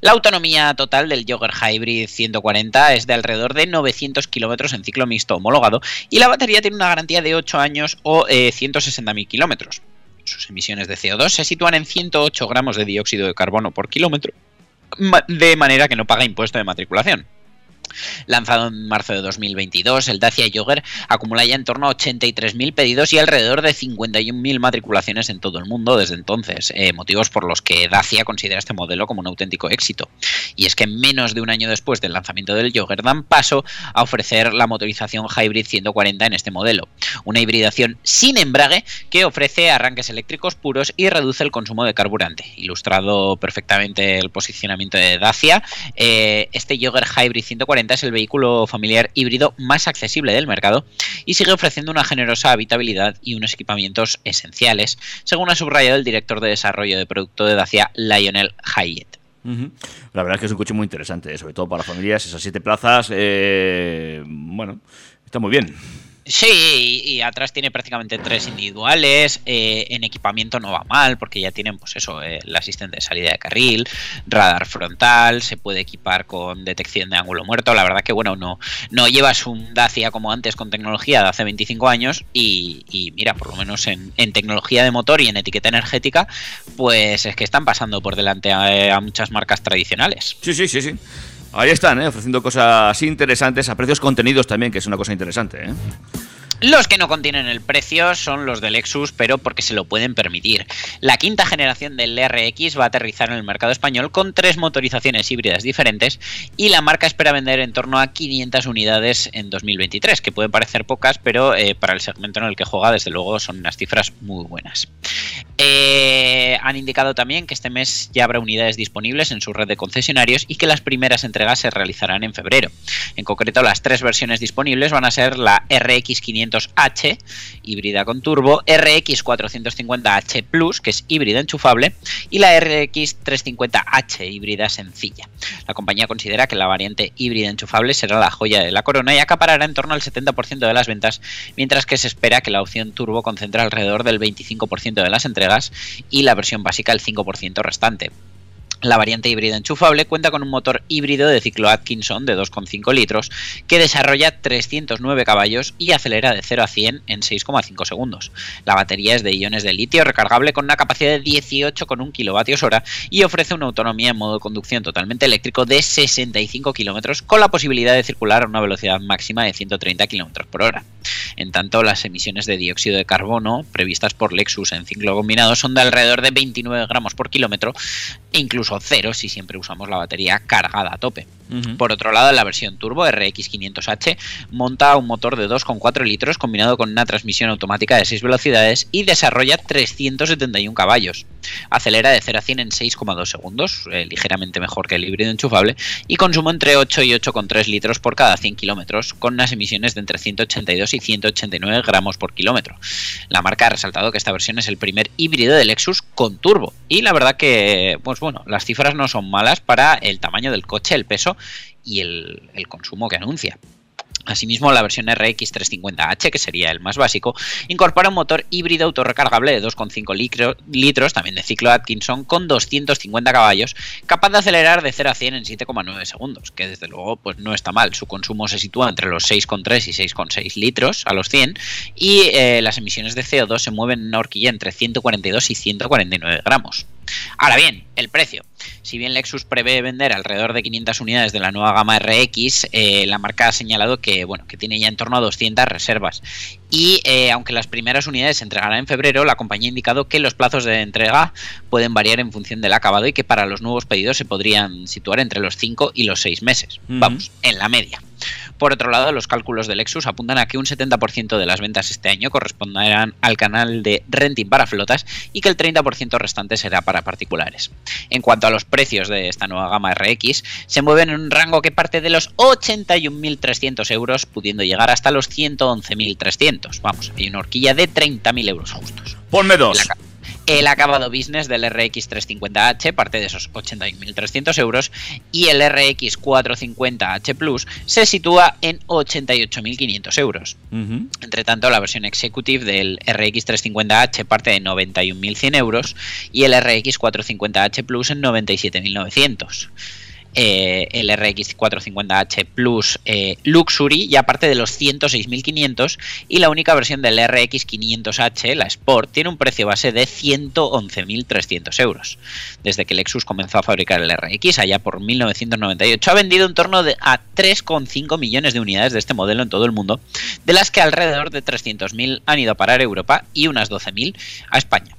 La autonomía total del Jogger Hybrid 140 es de alrededor de 900 kilómetros en ciclo mixto homologado y la batería tiene una garantía de 8 años o eh, 160.000 kilómetros. Sus emisiones de CO2 se sitúan en 108 gramos de dióxido de carbono por kilómetro de manera que no paga impuesto de matriculación. Lanzado en marzo de 2022, el Dacia Jogger acumula ya en torno a 83.000 pedidos y alrededor de 51.000 matriculaciones en todo el mundo desde entonces, eh, motivos por los que Dacia considera este modelo como un auténtico éxito. Y es que menos de un año después del lanzamiento del Jogger dan paso a ofrecer la motorización Hybrid 140 en este modelo, una hibridación sin embrague que ofrece arranques eléctricos puros y reduce el consumo de carburante. Ilustrado perfectamente el posicionamiento de Dacia, eh, este Jogger Hybrid 140 es el vehículo familiar híbrido más accesible del mercado y sigue ofreciendo una generosa habitabilidad y unos equipamientos esenciales, según ha subrayado el director de desarrollo de producto de Dacia, Lionel Hayet. Ujú. La verdad es que es un coche muy interesante, sobre todo para familias, esas siete plazas, eh, bueno, está muy bien. Sí, y, atrás tiene prácticamente tres individuales. eh, en equipamiento no va mal, porque ya tienen, pues eso, eh, el asistente de salida de carril, radar frontal, se puede equipar con detección de ángulo muerto. La verdad que, bueno, no, no llevas un Dacia como antes con tecnología de hace 25 años. Y, y mira, por lo menos en, tecnología de motor y en etiqueta energética, pues es que están pasando por delante a, a muchas marcas tradicionales. Sí, sí, sí, sí. Ahí están, ¿eh? ofreciendo cosas interesantes a precios contenidos también, que es una cosa interesante. ¿eh? Los que no contienen el precio son los del Lexus, pero porque se lo pueden permitir. La quinta generación del RX va a aterrizar en el mercado español con tres motorizaciones híbridas diferentes y la marca espera vender en torno a 500 unidades en 2023, que pueden parecer pocas, pero eh, para el segmento en el que juega, desde luego, son unas cifras muy buenas. Eh, han indicado también que este mes ya habrá unidades disponibles en su red de concesionarios y que las primeras entregas se realizarán en febrero. En concreto, las tres versiones disponibles van a ser la RX 500 h híbrida con turbo, RX 450H Plus, que es híbrida enchufable, y la RX 350H híbrida sencilla. La compañía considera que la variante híbrida enchufable será la joya de la corona y acaparará en torno al 70% de las ventas, mientras que se espera que la opción turbo concentre alrededor del 25% de las entregas y la versión básica el 5% restante. La variante híbrida enchufable cuenta con un motor híbrido de ciclo Atkinson de 2,5 litros que desarrolla 309 caballos y acelera de 0 a 100 en 6,5 segundos. La batería es de iones de litio recargable con una capacidad de 18,1 kWh y ofrece una autonomía en modo de conducción totalmente eléctrico de 65 km con la posibilidad de circular a una velocidad máxima de 130 km por hora. En tanto, las emisiones de dióxido de carbono previstas por Lexus en ciclo combinado son de alrededor de 29 gramos por kilómetro e incluso cero si siempre usamos la batería cargada a tope. Por otro lado, la versión turbo RX 500H monta un motor de 2,4 litros combinado con una transmisión automática de 6 velocidades y desarrolla 371 caballos. Acelera de 0 a 100 en 6,2 segundos, eh, ligeramente mejor que el híbrido enchufable, y consumo entre 8 y 8,3 litros por cada 100 kilómetros, con unas emisiones de entre 182 y 189 gramos por kilómetro. La marca ha resaltado que esta versión es el primer híbrido de Lexus con turbo, y la verdad que, pues bueno, las cifras no son malas para el tamaño del coche, el peso y el, consumo que anuncia. Asimismo, la versión RX 350H, que sería el más básico, incorpora un motor híbrido autorrecargable de 2,5 litros, también de ciclo Atkinson, con 250 caballos, capaz de acelerar de 0 a 100 en 7,9 segundos, que desde luego pues no está mal. Su consumo se sitúa entre los 6,3 y 6,6 litros a los 100 y eh, las emisiones de CO2 se mueven en una horquilla entre 142 y 149 gramos. Ahora bien, el precio. Si bien Lexus prevé vender alrededor de 500 unidades de la nueva gama RX, eh, la marca ha señalado que, bueno, que tiene ya en torno a 200 reservas. Y eh, aunque las primeras unidades se entregarán en febrero, la compañía ha indicado que los plazos de entrega pueden variar en función del acabado y que para los nuevos pedidos se podrían situar entre los 5 y los 6 meses. Vamos, en la media. Por otro lado, los cálculos de Lexus apuntan a que un 70% de las ventas este año corresponderán al canal de renting para flotas y que el 30% restante será para particulares. En cuanto a los precios de esta nueva gama RX, se mueven en un rango que parte de los 81.300 euros, pudiendo llegar hasta los 111.300. Vamos, hay una horquilla de 30.000 euros justos. Ponme dos. El acabado business del RX 350H parte de esos 81.300 euros y el RX 450H Plus se sitúa en 88.500 euros. Entre tanto, la versión executive del RX 350H parte de 91.100 euros y el RX 450H Plus en 97.900. Eh, el RX 450H Plus eh, Luxury y aparte de los 106.500 y la única versión del RX 500H, la Sport, tiene un precio base de 111.300 euros. Desde que Lexus comenzó a fabricar el RX allá por 1998 ha vendido en torno de, a 3,5 millones de unidades de este modelo en todo el mundo, de las que alrededor de 300.000 han ido a parar a Europa y unas 12.000 a España.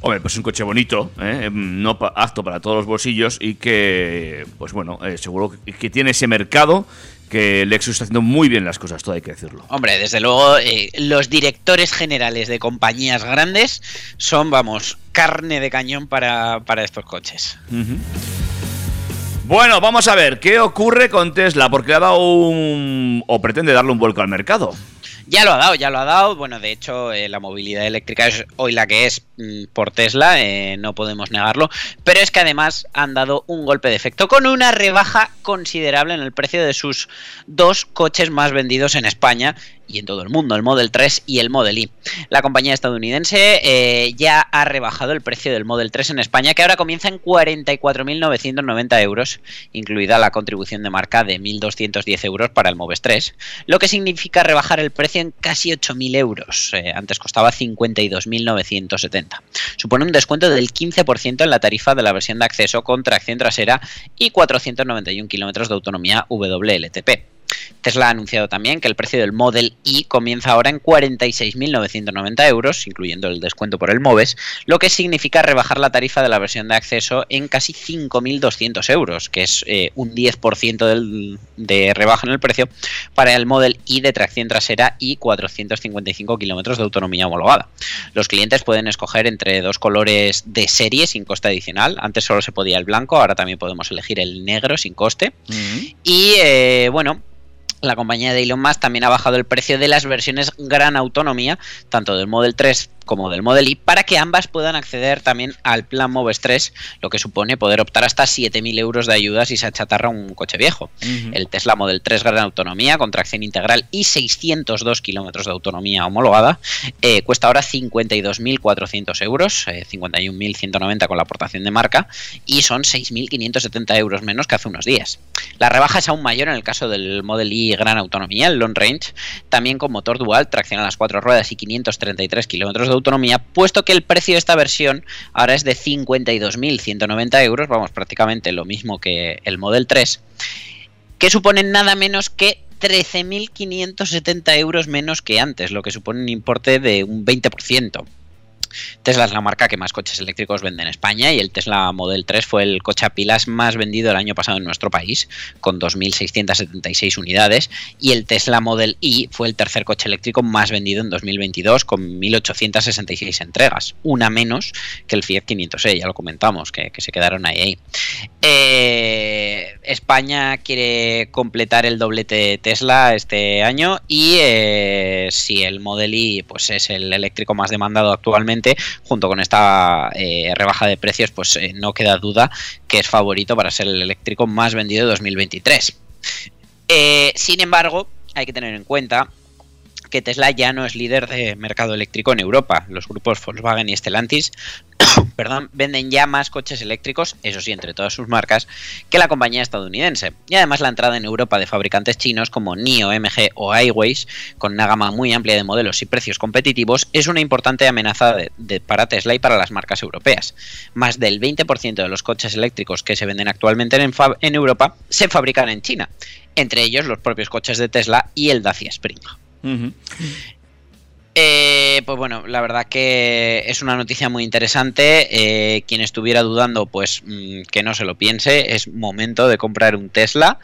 Hombre, pues un coche bonito, ¿eh? no apto para todos los bolsillos y que, pues bueno, eh, seguro que tiene ese mercado que Lexus está haciendo muy bien las cosas, todo hay que decirlo. Hombre, desde luego, eh, los directores generales de compañías grandes son, vamos, carne de cañón para, estos coches. Bueno, vamos a ver, ¿qué ocurre con Tesla? Porque le ha dado un... o pretende darle un vuelco al mercado. Ya lo ha dado, ya lo ha dado. Bueno, de hecho, eh, la movilidad eléctrica es hoy la que es mm, por Tesla, eh, no podemos negarlo. Pero es que además han dado un golpe de efecto con una rebaja considerable en el precio de sus dos coches más vendidos en España y en todo el mundo, el Model 3 y el Model Y. La compañía estadounidense eh, ya ha rebajado el precio del Model 3 en España, que ahora comienza en 44.990 euros, incluida la contribución de marca de 1.210 euros para el Moves 3, lo que significa rebajar el precio en casi 8.000 euros. Eh, antes costaba 52.970. Supone un descuento del 15% en la tarifa de la versión de acceso con tracción trasera y 491 kilómetros de autonomía WLTP. Tesla ha anunciado también que el precio del Model Y comienza ahora en 46.990 euros, incluyendo el descuento por el MOVES, lo que significa rebajar la tarifa de la versión de acceso en casi 5.200 euros, que es eh, un 10% del, de rebaja en el precio para el Model Y de tracción trasera y 455 kilómetros de autonomía homologada. Los clientes pueden escoger entre dos colores de serie sin coste adicional. Antes solo se podía el blanco, ahora también podemos elegir el negro sin coste. Y eh, bueno, la compañía de Elon Musk también ha bajado el precio de las versiones gran autonomía, tanto del Model 3 como del Model Y, para que ambas puedan acceder también al plan Moves 3, lo que supone poder optar hasta 7.000 euros de ayuda si se achatarra un coche viejo. El Tesla Model 3 gran autonomía, con tracción integral y 602 kilómetros de autonomía homologada, eh, cuesta ahora 52.400 euros, eh, 51.190 con la aportación de marca, y son 6.570 euros menos que hace unos días. La rebaja es aún mayor en el caso del Model Y gran autonomía, el long range, también con motor dual, tracción a las cuatro ruedas y 533 kilómetros de autonomía, puesto que el precio de esta versión ahora es de 52.190 euros, vamos, prácticamente lo mismo que el Model 3, que suponen nada menos que 13.570 euros menos que antes, lo que supone un importe de un 20%. Tesla es la marca que más coches eléctricos vende en España y el Tesla Model 3 fue el coche a pilas más vendido el año pasado en nuestro país, con 2.676 unidades, y el Tesla Model Y fue el tercer coche eléctrico más vendido en 2022, con 1.866 entregas, una menos que el Fiat 500e, ya lo comentamos, que, se quedaron ahí. ahí. Eh, España quiere completar el doblete Tesla este año y eh, si el Model Y pues, es el eléctrico más demandado actualmente, junto con esta eh, rebaja de precios, pues eh, no queda duda que es favorito para ser el eléctrico más vendido de 2023. Eh, sin embargo, hay que tener en cuenta que Tesla ya no es líder de mercado eléctrico en Europa. Los grupos Volkswagen y Stellantis perdón, venden ya más coches eléctricos, eso sí, entre todas sus marcas, que la compañía estadounidense. Y además la entrada en Europa de fabricantes chinos como NIO, MG o Highways, con una gama muy amplia de modelos y precios competitivos, es una importante amenaza para Tesla y para las marcas europeas. Más del 20% de los coches eléctricos que se venden actualmente en, en Europa se fabrican en China, entre ellos los propios coches de Tesla y el Dacia Spring. Eh, pues bueno, la verdad que es una noticia muy interesante. Eh, quien estuviera dudando, pues mmm, que no se lo piense. Es momento de comprar un Tesla.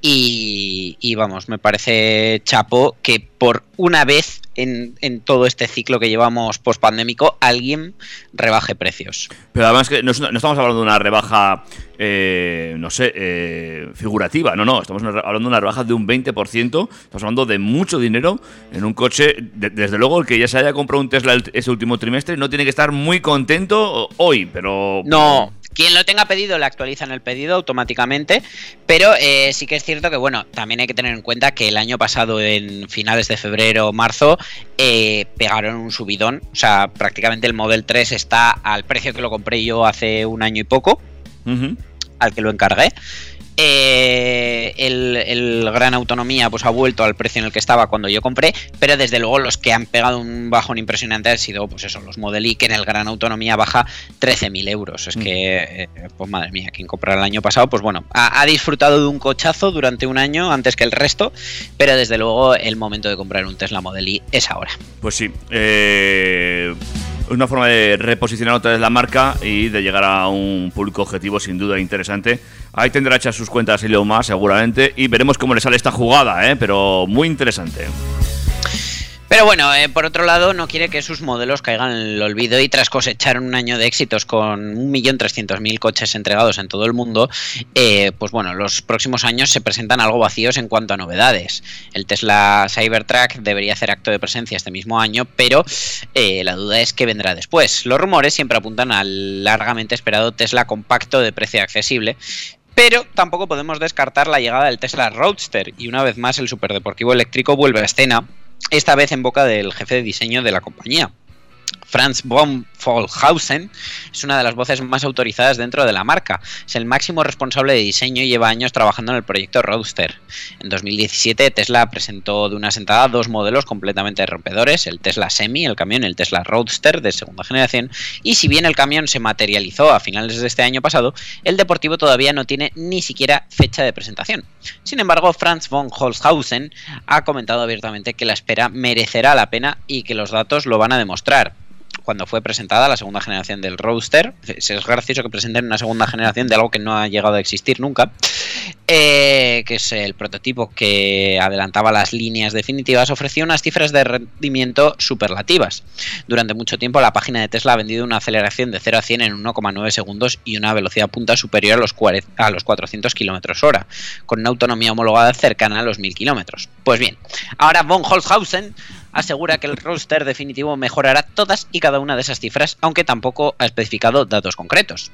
Y, y vamos, me parece chapo que por una vez en, en, todo este ciclo que llevamos post-pandémico alguien rebaje precios. Pero además que no, no estamos hablando de una rebaja, eh, no sé, eh, figurativa, no, no, estamos hablando de una rebaja de un 20%, estamos hablando de mucho dinero en un coche, de, desde luego el que ya se haya comprado un Tesla ese último trimestre no tiene que estar muy contento hoy, pero... No. Quien lo tenga pedido le actualiza en el pedido automáticamente, pero eh, sí que es cierto que, bueno, también hay que tener en cuenta que el año pasado, en finales de febrero o marzo, eh, pegaron un subidón. O sea, prácticamente el Model 3 está al precio que lo compré yo hace un año y poco, uh -huh. al que lo encargué. Eh, el, el, gran autonomía pues ha vuelto al precio en el que estaba cuando yo compré, pero desde luego los que han pegado un bajón impresionante han sido pues eso, los Model Y que en el gran autonomía baja 13.000 euros. Es mm. que, eh, pues madre mía, quien compró el año pasado, pues bueno, ha, ha, disfrutado de un cochazo durante un año antes que el resto, pero desde luego el momento de comprar un Tesla Model Y es ahora. Pues sí, eh una forma de reposicionar otra vez la marca y de llegar a un público objetivo sin duda interesante. Ahí tendrá hechas sus cuentas Elon más seguramente y veremos cómo le sale esta jugada, ¿eh? pero muy interesante. Pero bueno, eh, por otro lado, no quiere que sus modelos caigan en el olvido y tras cosechar un año de éxitos con 1.300.000 coches entregados en todo el mundo, eh, pues bueno, los próximos años se presentan algo vacíos en cuanto a novedades. El Tesla Cybertruck debería hacer acto de presencia este mismo año, pero eh, la duda es qué vendrá después. Los rumores siempre apuntan al largamente esperado Tesla compacto de precio accesible, pero tampoco podemos descartar la llegada del Tesla Roadster y una vez más el superdeportivo eléctrico vuelve a escena esta vez en boca del jefe de diseño de la compañía. Franz von Vollhausen es una de las voces más autorizadas dentro de la marca. Es el máximo responsable de diseño y lleva años trabajando en el proyecto Roadster. En 2017 Tesla presentó de una sentada dos modelos completamente rompedores, el Tesla Semi, el camión, y el Tesla Roadster de segunda generación, y si bien el camión se materializó a finales de este año pasado, el deportivo todavía no tiene ni siquiera fecha de presentación. Sin embargo, Franz von Holzhausen ha comentado abiertamente que la espera merecerá la pena y que los datos lo van a demostrar cuando fue presentada la segunda generación del Roadster. Es gracioso que presenten una segunda generación de algo que no ha llegado a existir nunca. Eh, que es el prototipo que adelantaba las líneas definitivas, ofrecía unas cifras de rendimiento superlativas. Durante mucho tiempo la página de Tesla ha vendido una aceleración de 0 a 100 en 1,9 segundos y una velocidad punta superior a los, 40 a los 400 km hora, con una autonomía homologada cercana a los 1000 km. Pues bien, ahora von Holzhausen asegura que el roster definitivo mejorará todas y cada una de esas cifras, aunque tampoco ha especificado datos concretos.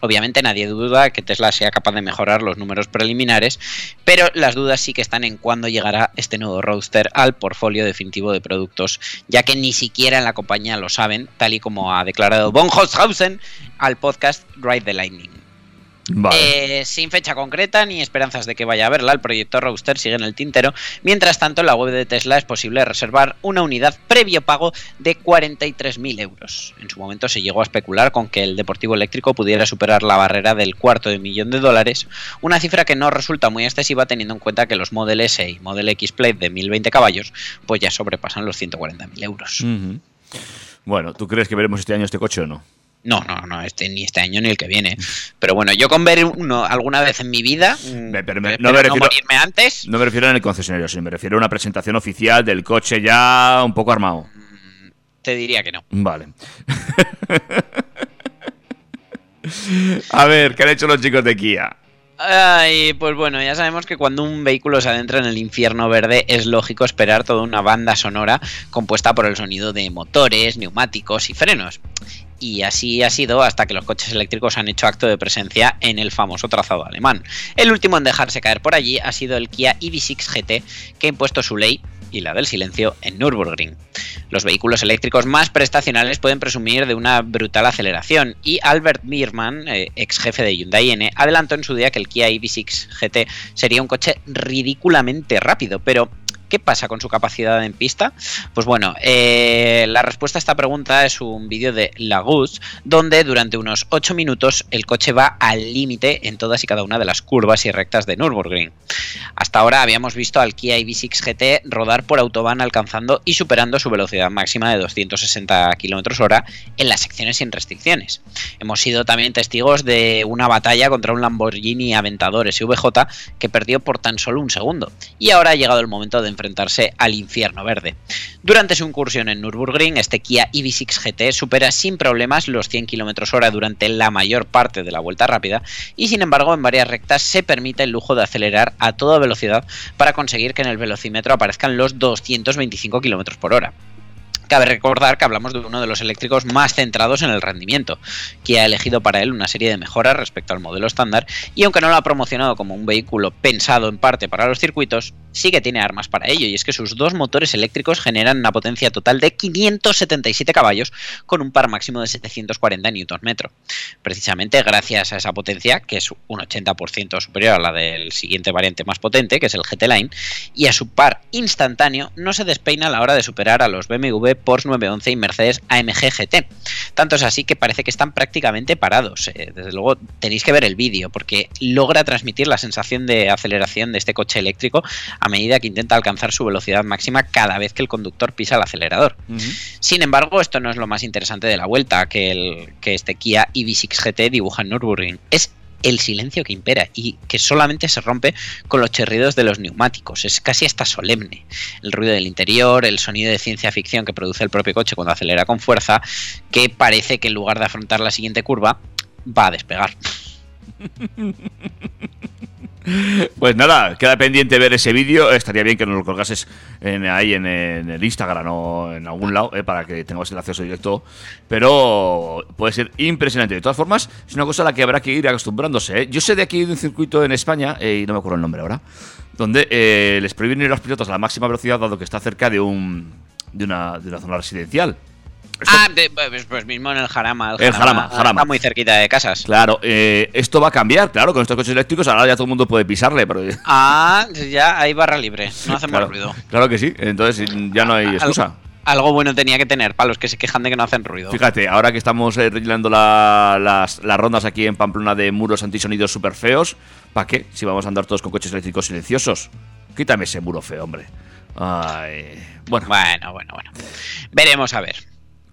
Obviamente nadie duda que Tesla sea capaz de mejorar los números preliminares, pero las dudas sí que están en cuándo llegará este nuevo roadster al portfolio definitivo de productos, ya que ni siquiera en la compañía lo saben, tal y como ha declarado von Holzhausen al podcast Ride the Lightning. Vale. Eh, sin fecha concreta ni esperanzas de que vaya a verla, el proyecto Roadster sigue en el tintero. Mientras tanto, en la web de Tesla es posible reservar una unidad previo pago de 43.000 euros. En su momento se llegó a especular con que el deportivo eléctrico pudiera superar la barrera del cuarto de millón de dólares, una cifra que no resulta muy excesiva teniendo en cuenta que los Model S y Model X Plate de 1020 caballos pues ya sobrepasan los 140.000 euros. Bueno, ¿tú crees que veremos este año este coche o no? No, no, no, este, ni este año ni el que viene. Pero bueno, yo con ver uno alguna vez en mi vida, mm, pero me- no me refiero- morirme antes, No me refiero en el concesionario, sino me refiero a una presentación oficial del coche ya un poco armado. te diría que no. Vale. a ver, ¿qué han hecho los chicos de Kia? Ay, pues bueno, ya sabemos que cuando un vehículo se adentra en el infierno verde es lógico esperar toda una banda sonora compuesta por el sonido de motores, neumáticos y frenos. Y así ha sido hasta que los coches eléctricos han hecho acto de presencia en el famoso trazado alemán. El último en dejarse caer por allí ha sido el Kia EV6 GT, que ha impuesto su ley y la del silencio en Nürburgring. Los vehículos eléctricos más prestacionales pueden presumir de una brutal aceleración y Albert Biermann, eh, ex jefe de Hyundai N, adelantó en su día que el Kia EV6 GT sería un coche ridículamente rápido, pero ¿Qué pasa con su capacidad en pista? Pues bueno, eh, la respuesta a esta pregunta es un vídeo de Lagus, donde durante unos 8 minutos el coche va al límite en todas y cada una de las curvas y rectas de Nürburgring. Hasta ahora habíamos visto al Kia EV6 GT rodar por autobahn alcanzando y superando su velocidad máxima de 260 km hora en las secciones sin restricciones. Hemos sido también testigos de una batalla contra un Lamborghini Aventador SVJ que perdió por tan solo un segundo. Y ahora ha llegado el momento de enfrentarse al infierno verde. Durante su incursión en Nürburgring, este Kia EV6 GT supera sin problemas los 100 km hora durante la mayor parte de la vuelta rápida y sin embargo en varias rectas se permite el lujo de acelerar a toda velocidad para conseguir que en el velocímetro aparezcan los 225 km por hora. Cabe recordar que hablamos de uno de los eléctricos más centrados en el rendimiento, que ha elegido para él una serie de mejoras respecto al modelo estándar y aunque no lo ha promocionado como un vehículo pensado en parte para los circuitos, sí que tiene armas para ello y es que sus dos motores eléctricos generan una potencia total de 577 caballos con un par máximo de 740 Nm. Precisamente gracias a esa potencia, que es un 80% superior a la del siguiente variante más potente, que es el GT Line, y a su par instantáneo, no se despeina a la hora de superar a los BMW Porsche 911 y Mercedes AMG GT. Tanto es así que parece que están prácticamente parados. Eh, desde luego tenéis que ver el vídeo porque logra transmitir la sensación de aceleración de este coche eléctrico a medida que intenta alcanzar su velocidad máxima cada vez que el conductor pisa el acelerador. Sin embargo, esto no es lo más interesante de la vuelta que, el, que este Kia EV6 GT dibuja en Nürburgring. Es el silencio que impera y que solamente se rompe con los chirridos de los neumáticos. Es casi hasta solemne. El ruido del interior, el sonido de ciencia ficción que produce el propio coche cuando acelera con fuerza, que parece que en lugar de afrontar la siguiente curva, va a despegar. Pues nada, queda pendiente ver ese vídeo. Estaría bien que nos lo colgases en- ahí en, el Instagram o en algún lado eh, para que tengamos el acceso directo. Pero puede ser impresionante. De todas formas, es una cosa a la que habrá que ir acostumbrándose. eh. Yo sé de aquí de un circuito en España, eh, y no me acuerdo el nombre ahora, donde eh, les prohíben ir a los pilotos a la máxima velocidad dado que está cerca de, un, de, una, de una zona residencial. Ah, de- pues, pues mismo en el Jarama. El Jarama, Jarama. Está muy cerquita de casas. Claro, eh, esto va a cambiar, claro, con estos coches eléctricos ahora ya todo el mundo puede pisarle, pero... Ah, ya hay barra libre. No hacemos claro, ruido. claro que sí, entonces ya no hay excusa. Algo bueno tenía que tener para los que se quejan de que no hacen ruido. Fíjate, ahora que estamos eh, rellenando la- las, las rondas aquí en Pamplona de muros antisonidos súper feos, ¿para qué? Si vamos a andar todos con coches eléctricos silenciosos. Quítame ese muro feo, hombre. Ay, bueno, Bueno, bueno, bueno. Veremos a ver.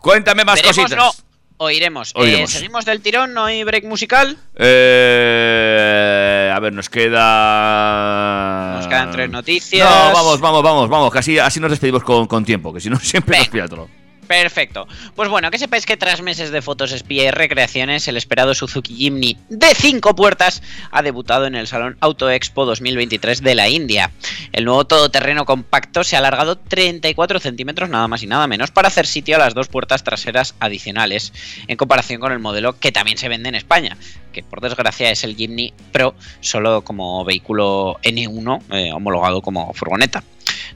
Cuéntame más Veremos, cositas. no. Oiremos. Eh, Oiremos. ¿Seguimos del tirón? ¿No hay break musical? Eh, a ver, nos queda. Nos quedan tres noticias. No, vamos, vamos, vamos, vamos. Que así, así nos despedimos con, con tiempo, que si no siempre nos pilla todo. Perfecto. Pues bueno, que sepáis que tras meses de fotos espía y recreaciones, el esperado Suzuki Jimny de 5 puertas ha debutado en el Salón Auto Expo 2023 de la India. El nuevo todoterreno compacto se ha alargado 34 centímetros, nada más y nada menos, para hacer sitio a las dos puertas traseras adicionales, en comparación con el modelo que también se vende en España, que por desgracia es el Jimny Pro, solo como vehículo N1, eh, homologado como furgoneta.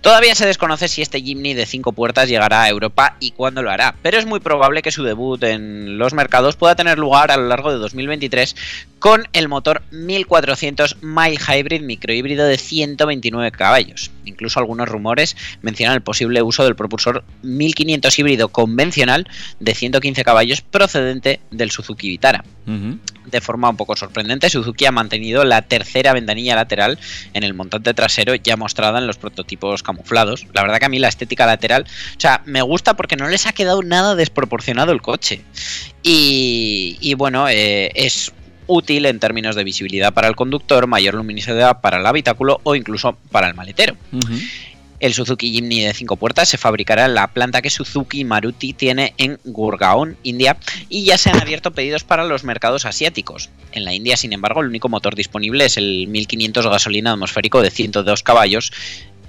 Todavía se desconoce si este Jimny de 5 puertas llegará a Europa y cuándo lo hará, pero es muy probable que su debut en los mercados pueda tener lugar a lo largo de 2023 con el motor 1400 Mild Hybrid microhíbrido de 129 caballos. Incluso algunos rumores mencionan el posible uso del propulsor 1500 híbrido convencional de 115 caballos procedente del Suzuki Vitara. De forma un poco sorprendente, Suzuki ha mantenido la tercera ventanilla lateral en el montante trasero ya mostrada en los prototipos camuflados. La verdad que a mí la estética lateral, o sea, me gusta porque no les ha quedado nada desproporcionado el coche. Y, y bueno, eh, es útil en términos de visibilidad para el conductor, mayor luminosidad para el habitáculo o incluso para el maletero. El Suzuki Jimny de 5 puertas se fabricará en la planta que Suzuki Maruti tiene en Gurgaon, India, y ya se han abierto pedidos para los mercados asiáticos. En la India, sin embargo, el único motor disponible es el 1500 gasolina atmosférico de 102 caballos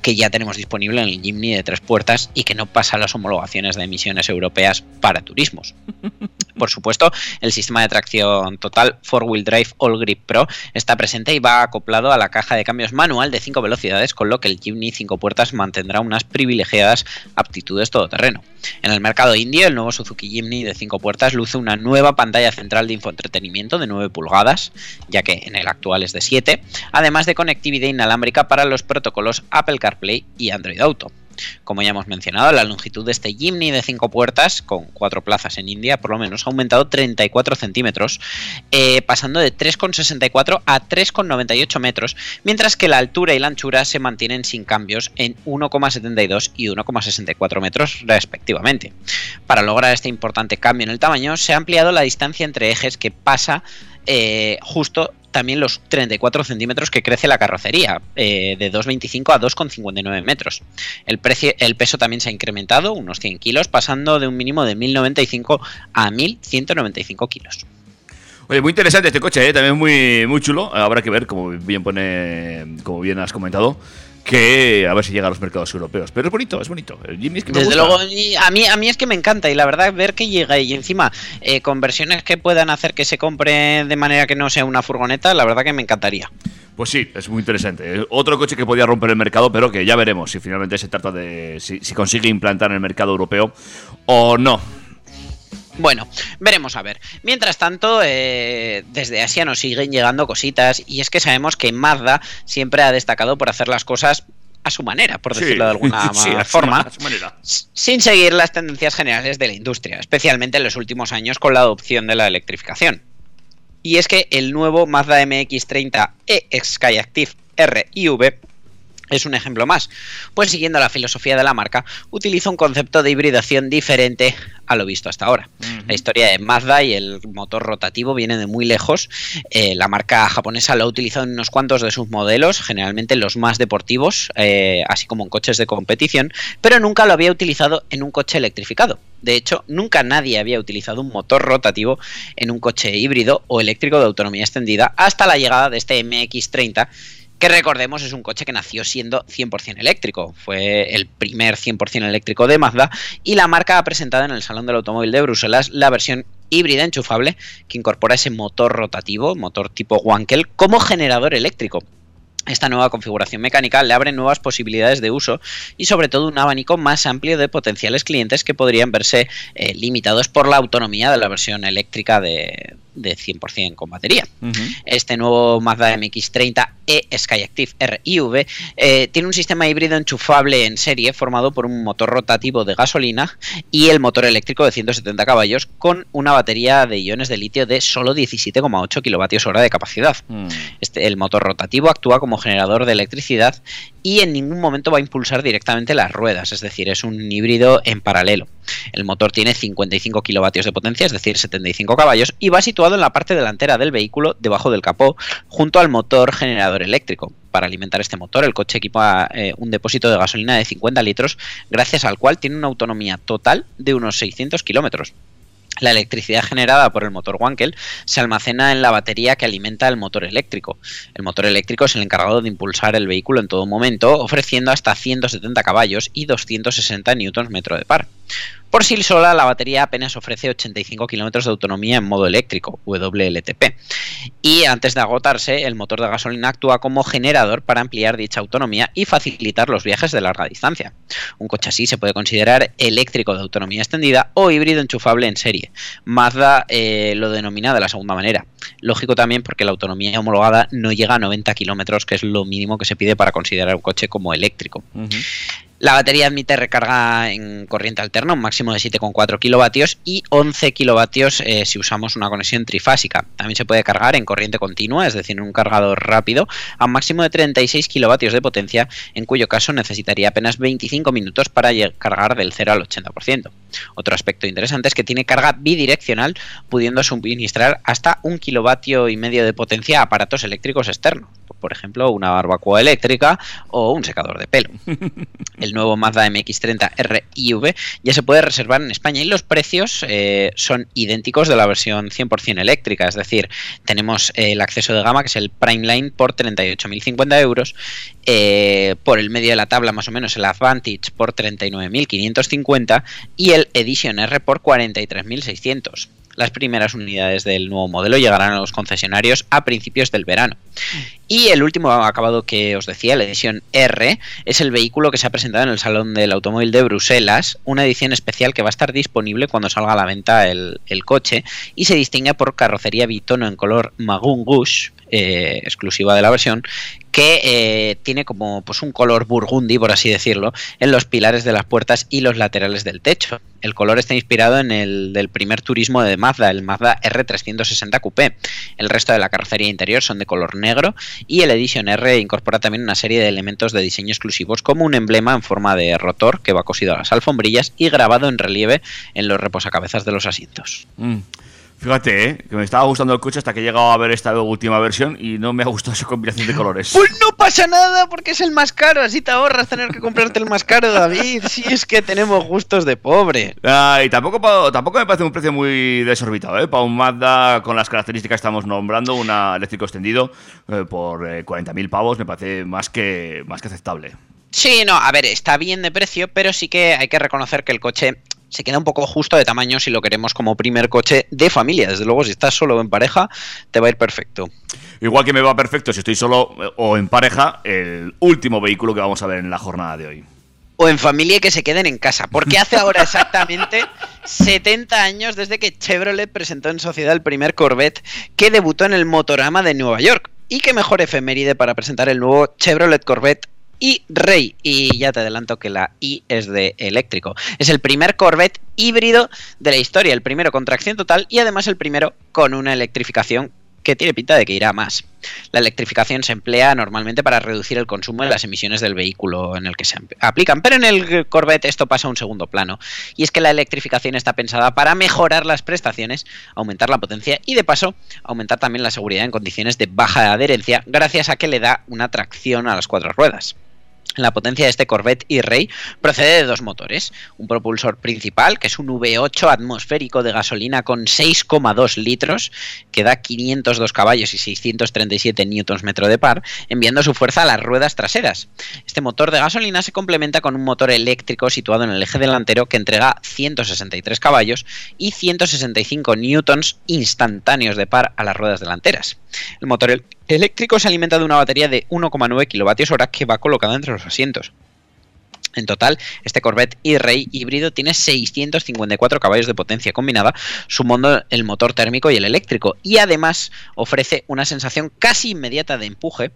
que ya tenemos disponible en el Jimny de tres puertas y que no pasa las homologaciones de emisiones europeas para turismos. Por supuesto, el sistema de tracción total 4-Wheel Drive All Grip Pro está presente y va acoplado a la caja de cambios manual de 5 velocidades, con lo que el Jimny 5 puertas mantendrá unas privilegiadas aptitudes todoterreno. En el mercado indio, el nuevo Suzuki Jimny de 5 puertas luce una nueva pantalla central de infoentretenimiento de 9 pulgadas, ya que en el actual es de 7, además de conectividad inalámbrica para los protocolos Apple CarPlay y Android Auto. Como ya hemos mencionado, la longitud de este Jimny de 5 puertas, con 4 plazas en India por lo menos, ha aumentado 34 centímetros, eh, pasando de 3,64 a 3,98 metros, mientras que la altura y la anchura se mantienen sin cambios en 1,72 y 1,64 metros respectivamente. Para lograr este importante cambio en el tamaño, se ha ampliado la distancia entre ejes que pasa eh, justo también los 34 centímetros que crece la carrocería, eh, de 2,25 a 2,59 metros. El, precio, el peso también se ha incrementado, unos 100 kilos, pasando de un mínimo de 1.095 a 1.195 kilos. Oye, muy interesante este coche, ¿eh? también muy, muy chulo. Habrá que ver, como bien pone, como bien has comentado, que a ver si llega a los mercados europeos. Pero es bonito, es bonito. Jimmy es que me Desde gusta. luego, a mí, a mí es que me encanta y la verdad ver que llega y encima eh, con versiones que puedan hacer que se compre de manera que no sea una furgoneta, la verdad que me encantaría. Pues sí, es muy interesante. Otro coche que podía romper el mercado, pero que ya veremos si finalmente se trata de si, si consigue implantar en el mercado europeo o no. Bueno, veremos a ver. Mientras tanto, eh, desde Asia nos siguen llegando cositas y es que sabemos que Mazda siempre ha destacado por hacer las cosas a su manera, por Sí, decirlo de alguna sí, a su- forma, a su manera. sin seguir las tendencias generales de la industria, especialmente en los últimos años con la adopción de la electrificación. Y es que el nuevo Mazda MX-30 e Skyactiv R y V es un ejemplo más, pues siguiendo la filosofía de la marca, utiliza un concepto de hibridación diferente a lo visto hasta ahora. La historia de Mazda y el motor rotativo viene de muy lejos. Eh, la marca japonesa lo ha utilizado en unos cuantos de sus modelos, generalmente los más deportivos, eh, así como en coches de competición, pero nunca lo había utilizado en un coche electrificado. De hecho, nunca nadie había utilizado un motor rotativo en un coche híbrido o eléctrico de autonomía extendida hasta la llegada de este MX30 que recordemos es un coche que nació siendo 100% eléctrico, fue el primer 100% eléctrico de Mazda y la marca ha presentado en el Salón del Automóvil de Bruselas la versión híbrida enchufable que incorpora ese motor rotativo, motor tipo Wankel, como generador eléctrico. Esta nueva configuración mecánica le abre nuevas posibilidades de uso y sobre todo un abanico más amplio de potenciales clientes que podrían verse eh, limitados por la autonomía de la versión eléctrica de, de 100% con batería. Este nuevo Mazda MX-30 E Skyactiv RIV eh, tiene un sistema híbrido enchufable en serie formado por un motor rotativo de gasolina y el motor eléctrico de 170 caballos con una batería de iones de litio de solo 17,8 kWh de capacidad. Este, el motor rotativo actúa como generador de electricidad y en ningún momento va a impulsar directamente las ruedas, es decir, es un híbrido en paralelo. El motor tiene 55 kilovatios de potencia, es decir, 75 caballos, y va situado en la parte delantera del vehículo, debajo del capó, junto al motor generador eléctrico. Para alimentar este motor, el coche equipa eh, un depósito de gasolina de 50 litros, gracias al cual tiene una autonomía total de unos 600 kilómetros. La electricidad generada por el motor Wankel se almacena en la batería que alimenta el motor eléctrico. El motor eléctrico es el encargado de impulsar el vehículo en todo momento, ofreciendo hasta 170 caballos y 260 Nm de par. Por sí sola, la batería apenas ofrece 85 km de autonomía en modo eléctrico, WLTP. Y antes de agotarse, el motor de gasolina actúa como generador para ampliar dicha autonomía y facilitar los viajes de larga distancia. Un coche así se puede considerar eléctrico de autonomía extendida o híbrido enchufable en serie. Mazda eh, lo denomina de la segunda manera. Lógico también porque la autonomía homologada no llega a 90 kilómetros, que es lo mínimo que se pide para considerar un coche como eléctrico. La batería admite recarga en corriente alterna, un máximo de 7,4 kilovatios y 11 kilovatios eh, si usamos una conexión trifásica. También se puede cargar en corriente continua, es decir, en un cargador rápido, a un máximo de 36 kilovatios de potencia, en cuyo caso necesitaría apenas 25 minutos para cargar del 0 al 80%. Otro aspecto interesante es que tiene carga bidireccional, pudiendo suministrar hasta un kilovatio y medio de potencia a aparatos eléctricos externos, por ejemplo, una barbacoa eléctrica o un secador de pelo. El nuevo Mazda MX-30 RIV ya se puede reservar en España y los precios eh, son idénticos de la versión 100% eléctrica, es decir, tenemos el acceso de gama que es el Prime Line por 38.050 euros, eh, por el medio de la tabla más o menos el Advantage por 39.550 y el Edition R por 43.600. Las primeras unidades del nuevo modelo llegarán a los concesionarios a principios del verano. Y el último acabado que os decía, la edición R, es el vehículo que se ha presentado en el Salón del Automóvil de Bruselas, una edición especial que va a estar disponible cuando salga a la venta el, coche y se distingue por carrocería bitono en color Magoon Rouge, eh, exclusiva de la versión, que eh, tiene como pues un color burgundy, por así decirlo, en los pilares de las puertas y los laterales del techo. El color está inspirado en el del primer turismo de Mazda, el Mazda R360 Coupé. El resto de la carrocería interior son de color negro y el Edition R incorpora también una serie de elementos de diseño exclusivos como un emblema en forma de rotor que va cosido a las alfombrillas y grabado en relieve en los reposacabezas de los asientos. Mm. Fíjate, ¿eh? que me estaba gustando el coche hasta que he llegado a ver esta última versión y no me ha gustado esa combinación de colores. Pues no pasa nada porque es el más caro, así te ahorras tener que comprarte el más caro, David. Si es que tenemos gustos de pobre. Ah, y tampoco, tampoco me parece un precio muy desorbitado, ¿eh? Para un Mazda con las características que estamos nombrando, un eléctrico extendido eh, por 40.000 pavos, me parece más que, más que aceptable. Sí, no, a ver, está bien de precio, pero sí que hay que reconocer que el coche se queda un poco justo de tamaño si lo queremos como primer coche de familia. Desde luego, si estás solo o en pareja, te va a ir perfecto. Igual que me va perfecto si estoy solo eh, o en pareja, el último vehículo que vamos a ver en la jornada de hoy. O en familia y que se queden en casa, porque hace ahora exactamente 70 años desde que Chevrolet presentó en sociedad el primer Corvette que debutó en el Motorama de Nueva York. Y qué mejor efeméride para presentar el nuevo Chevrolet Corvette y Rey. Y ya te adelanto que la I es de eléctrico. Es el primer Corvette híbrido de la historia, el primero con tracción total y además el primero con una electrificación que tiene pinta de que irá más. La electrificación se emplea normalmente para reducir el consumo de las emisiones del vehículo en el que se aplican, pero en el Corvette esto pasa a un segundo plano, y es que la electrificación está pensada para mejorar las prestaciones, aumentar la potencia y de paso aumentar también la seguridad en condiciones de baja adherencia gracias a que le da una tracción a las cuatro ruedas. La potencia de este Corvette E-Ray procede de dos motores, un propulsor principal que es un V8 atmosférico de gasolina con 6,2 litros que da 502 caballos y 637 Nm de par, enviando su fuerza a las ruedas traseras. Este motor de gasolina se complementa con un motor eléctrico situado en el eje delantero que entrega 163 caballos y 165 newtons instantáneos de par a las ruedas delanteras. El motor eléctrico se alimenta de una batería de 1,9 kWh que va colocada entre los asientos. En total, este Corvette E-Ray híbrido tiene 654 caballos de potencia combinada, sumando el motor térmico y el eléctrico, y además ofrece una sensación casi inmediata de empuje,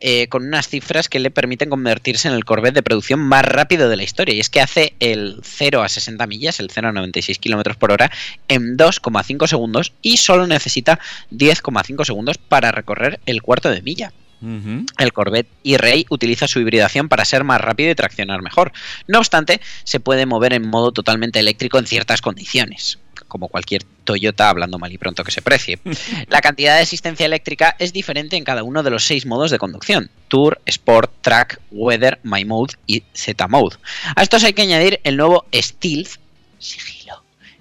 eh, con unas cifras que le permiten convertirse en el Corvette de producción más rápido de la historia, y es que hace el 0 a 60 millas, el 0 a 96 km por hora, en 2,5 segundos, y solo necesita 10,5 segundos para recorrer el cuarto de milla. El Corvette E-Ray utiliza su hibridación para ser más rápido y traccionar mejor. No obstante, se puede mover en modo totalmente eléctrico en ciertas condiciones como cualquier Toyota hablando mal y pronto que se precie. La cantidad de asistencia eléctrica es diferente en cada uno de los seis modos de conducción: Tour, Sport, Track, Weather, My Mode y Z Mode. A estos hay que añadir el nuevo Stealth, sigilo,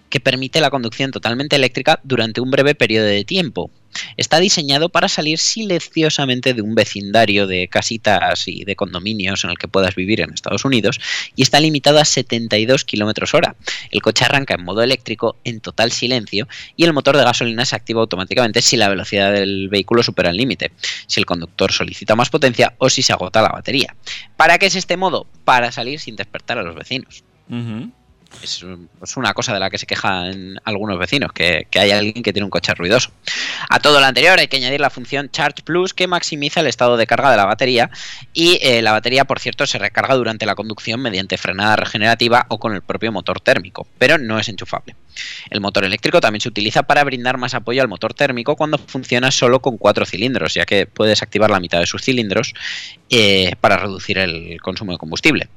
que permite la conducción totalmente eléctrica durante un breve periodo de tiempo. Está diseñado para salir silenciosamente de un vecindario de casitas y de condominios en el que puedas vivir en Estados Unidos y está limitado a 72 km hora. El coche arranca en modo eléctrico en total silencio y el motor de gasolina se activa automáticamente si la velocidad del vehículo supera el límite, si el conductor solicita más potencia o si se agota la batería. ¿Para qué es este modo? Para salir sin despertar a los vecinos. Es, es una cosa de la que se quejan algunos vecinos, que, que hay alguien que tiene un coche ruidoso. A todo lo anterior hay que añadir la función Charge Plus que maximiza el estado de carga de la batería y eh, la batería, por cierto, se recarga durante la conducción mediante frenada regenerativa o con el propio motor térmico, pero no es enchufable. El motor eléctrico también se utiliza para brindar más apoyo al motor térmico cuando funciona solo con cuatro cilindros, ya que puedes activar la mitad de sus cilindros eh, para reducir el consumo de combustible.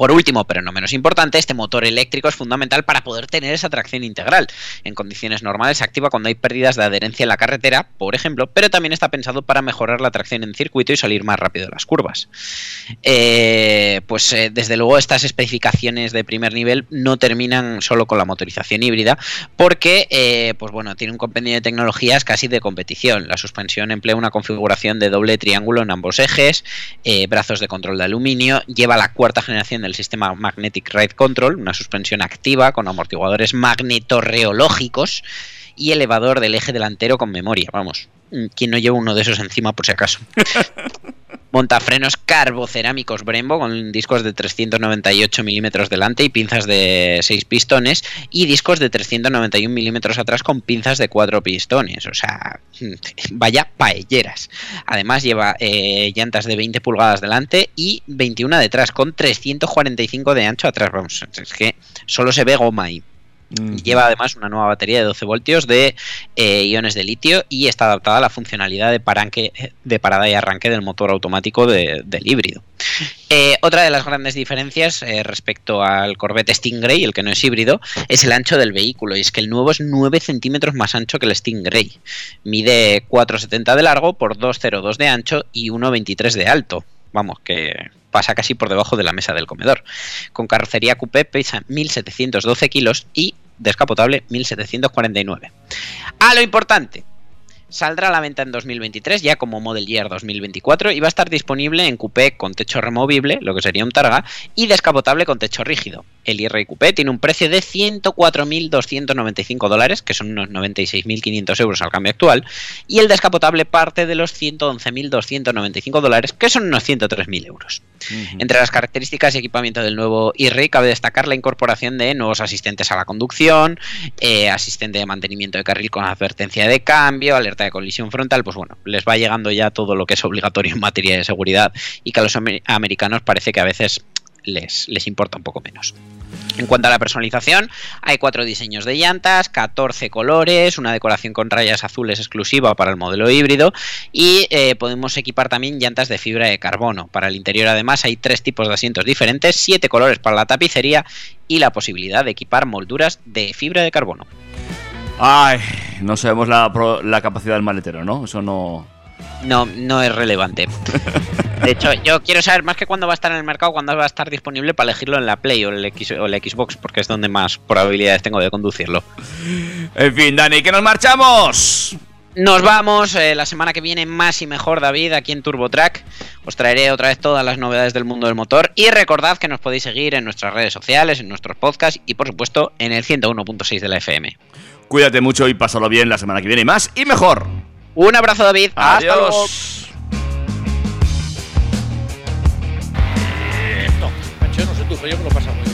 Por último, pero no menos importante, este motor eléctrico es fundamental para poder tener esa tracción integral. En condiciones normales se activa cuando hay pérdidas de adherencia en la carretera, por ejemplo, pero también está pensado para mejorar la tracción en circuito y salir más rápido de las curvas. Eh, pues eh, desde luego estas especificaciones de primer nivel no terminan solo con la motorización híbrida, porque eh, pues bueno, tiene un compendio de tecnologías casi de competición. La suspensión emplea una configuración de doble triángulo en ambos ejes, brazos de control de aluminio, lleva la cuarta generación del sistema Magnetic Ride Control, una suspensión activa con amortiguadores magnetorreológicos y elevador del eje delantero con memoria. Vamos, ¿quién no lleva uno de esos encima por si acaso? Montafrenos carbocerámicos Brembo con discos de 398 milímetros delante y pinzas de 6 pistones y discos de 391 milímetros atrás con pinzas de 4 pistones. O sea, vaya paelleras. Además lleva eh, llantas de 20 pulgadas delante y 21 detrás con 345 de ancho atrás. Vamos, es que solo se ve goma ahí. Lleva además una nueva batería de 12 voltios de eh, iones de litio y está adaptada a la funcionalidad de, paranque, de parada y arranque del motor automático de- del híbrido. Eh, otra de las grandes diferencias eh, respecto al Corvette Stingray, el que no es híbrido, es el ancho del vehículo. Y es que el nuevo es 9 centímetros más ancho que el Stingray. Mide 4,70 de largo por 2,02 de ancho y 1,23 de alto. Vamos, que pasa casi por debajo de la mesa del comedor. Con carrocería coupé pesa 1.712 kilos y descapotable 1.749. A lo importante, Saldrá a la venta en 2023 ya como Model Year 2024 y va a estar disponible en coupé con techo removible, lo que sería un Targa, y descapotable con techo rígido. El IR Coupé tiene un precio de 104.295 dólares, que son unos 96.500 euros al cambio actual, y el descapotable parte de los 111.295 dólares, que son unos 103.000 euros. Entre las características y equipamiento del nuevo e cabe destacar la incorporación de nuevos asistentes a la conducción, eh, asistente de mantenimiento de carril con advertencia de cambio, alerta de colisión frontal, pues bueno, les va llegando ya todo lo que es obligatorio en materia de seguridad y que a los amer- americanos parece que a veces les, les importa un poco menos. En cuanto a la personalización, hay cuatro diseños de llantas, 14 colores, una decoración con rayas azules exclusiva para el modelo híbrido y eh, podemos equipar también llantas de fibra de carbono. Para el interior además hay tres tipos de asientos diferentes, siete colores para la tapicería y la posibilidad de equipar molduras de fibra de carbono. Ay, no sabemos la, la capacidad del maletero, ¿no? Eso no. No, no es relevante. De hecho, yo quiero saber más que cuándo va a estar en el mercado, cuándo va a estar disponible para elegirlo en la Play o, el X, o la Xbox, porque es donde más probabilidades tengo de conducirlo. En fin, Dani, que nos marchamos. Nos vamos eh, la semana que viene más y mejor, David, aquí en TurboTrack. Os traeré otra vez todas las novedades del mundo del motor. Y recordad que nos podéis seguir en nuestras redes sociales, en nuestros podcasts y, por supuesto, en el 101.6 de la FM. Cuídate mucho y pásalo bien la semana que viene más y mejor. Un abrazo, David. Hasta luego. Adiós. No, macho, no sé tú, pero yo me lo paso muy bien.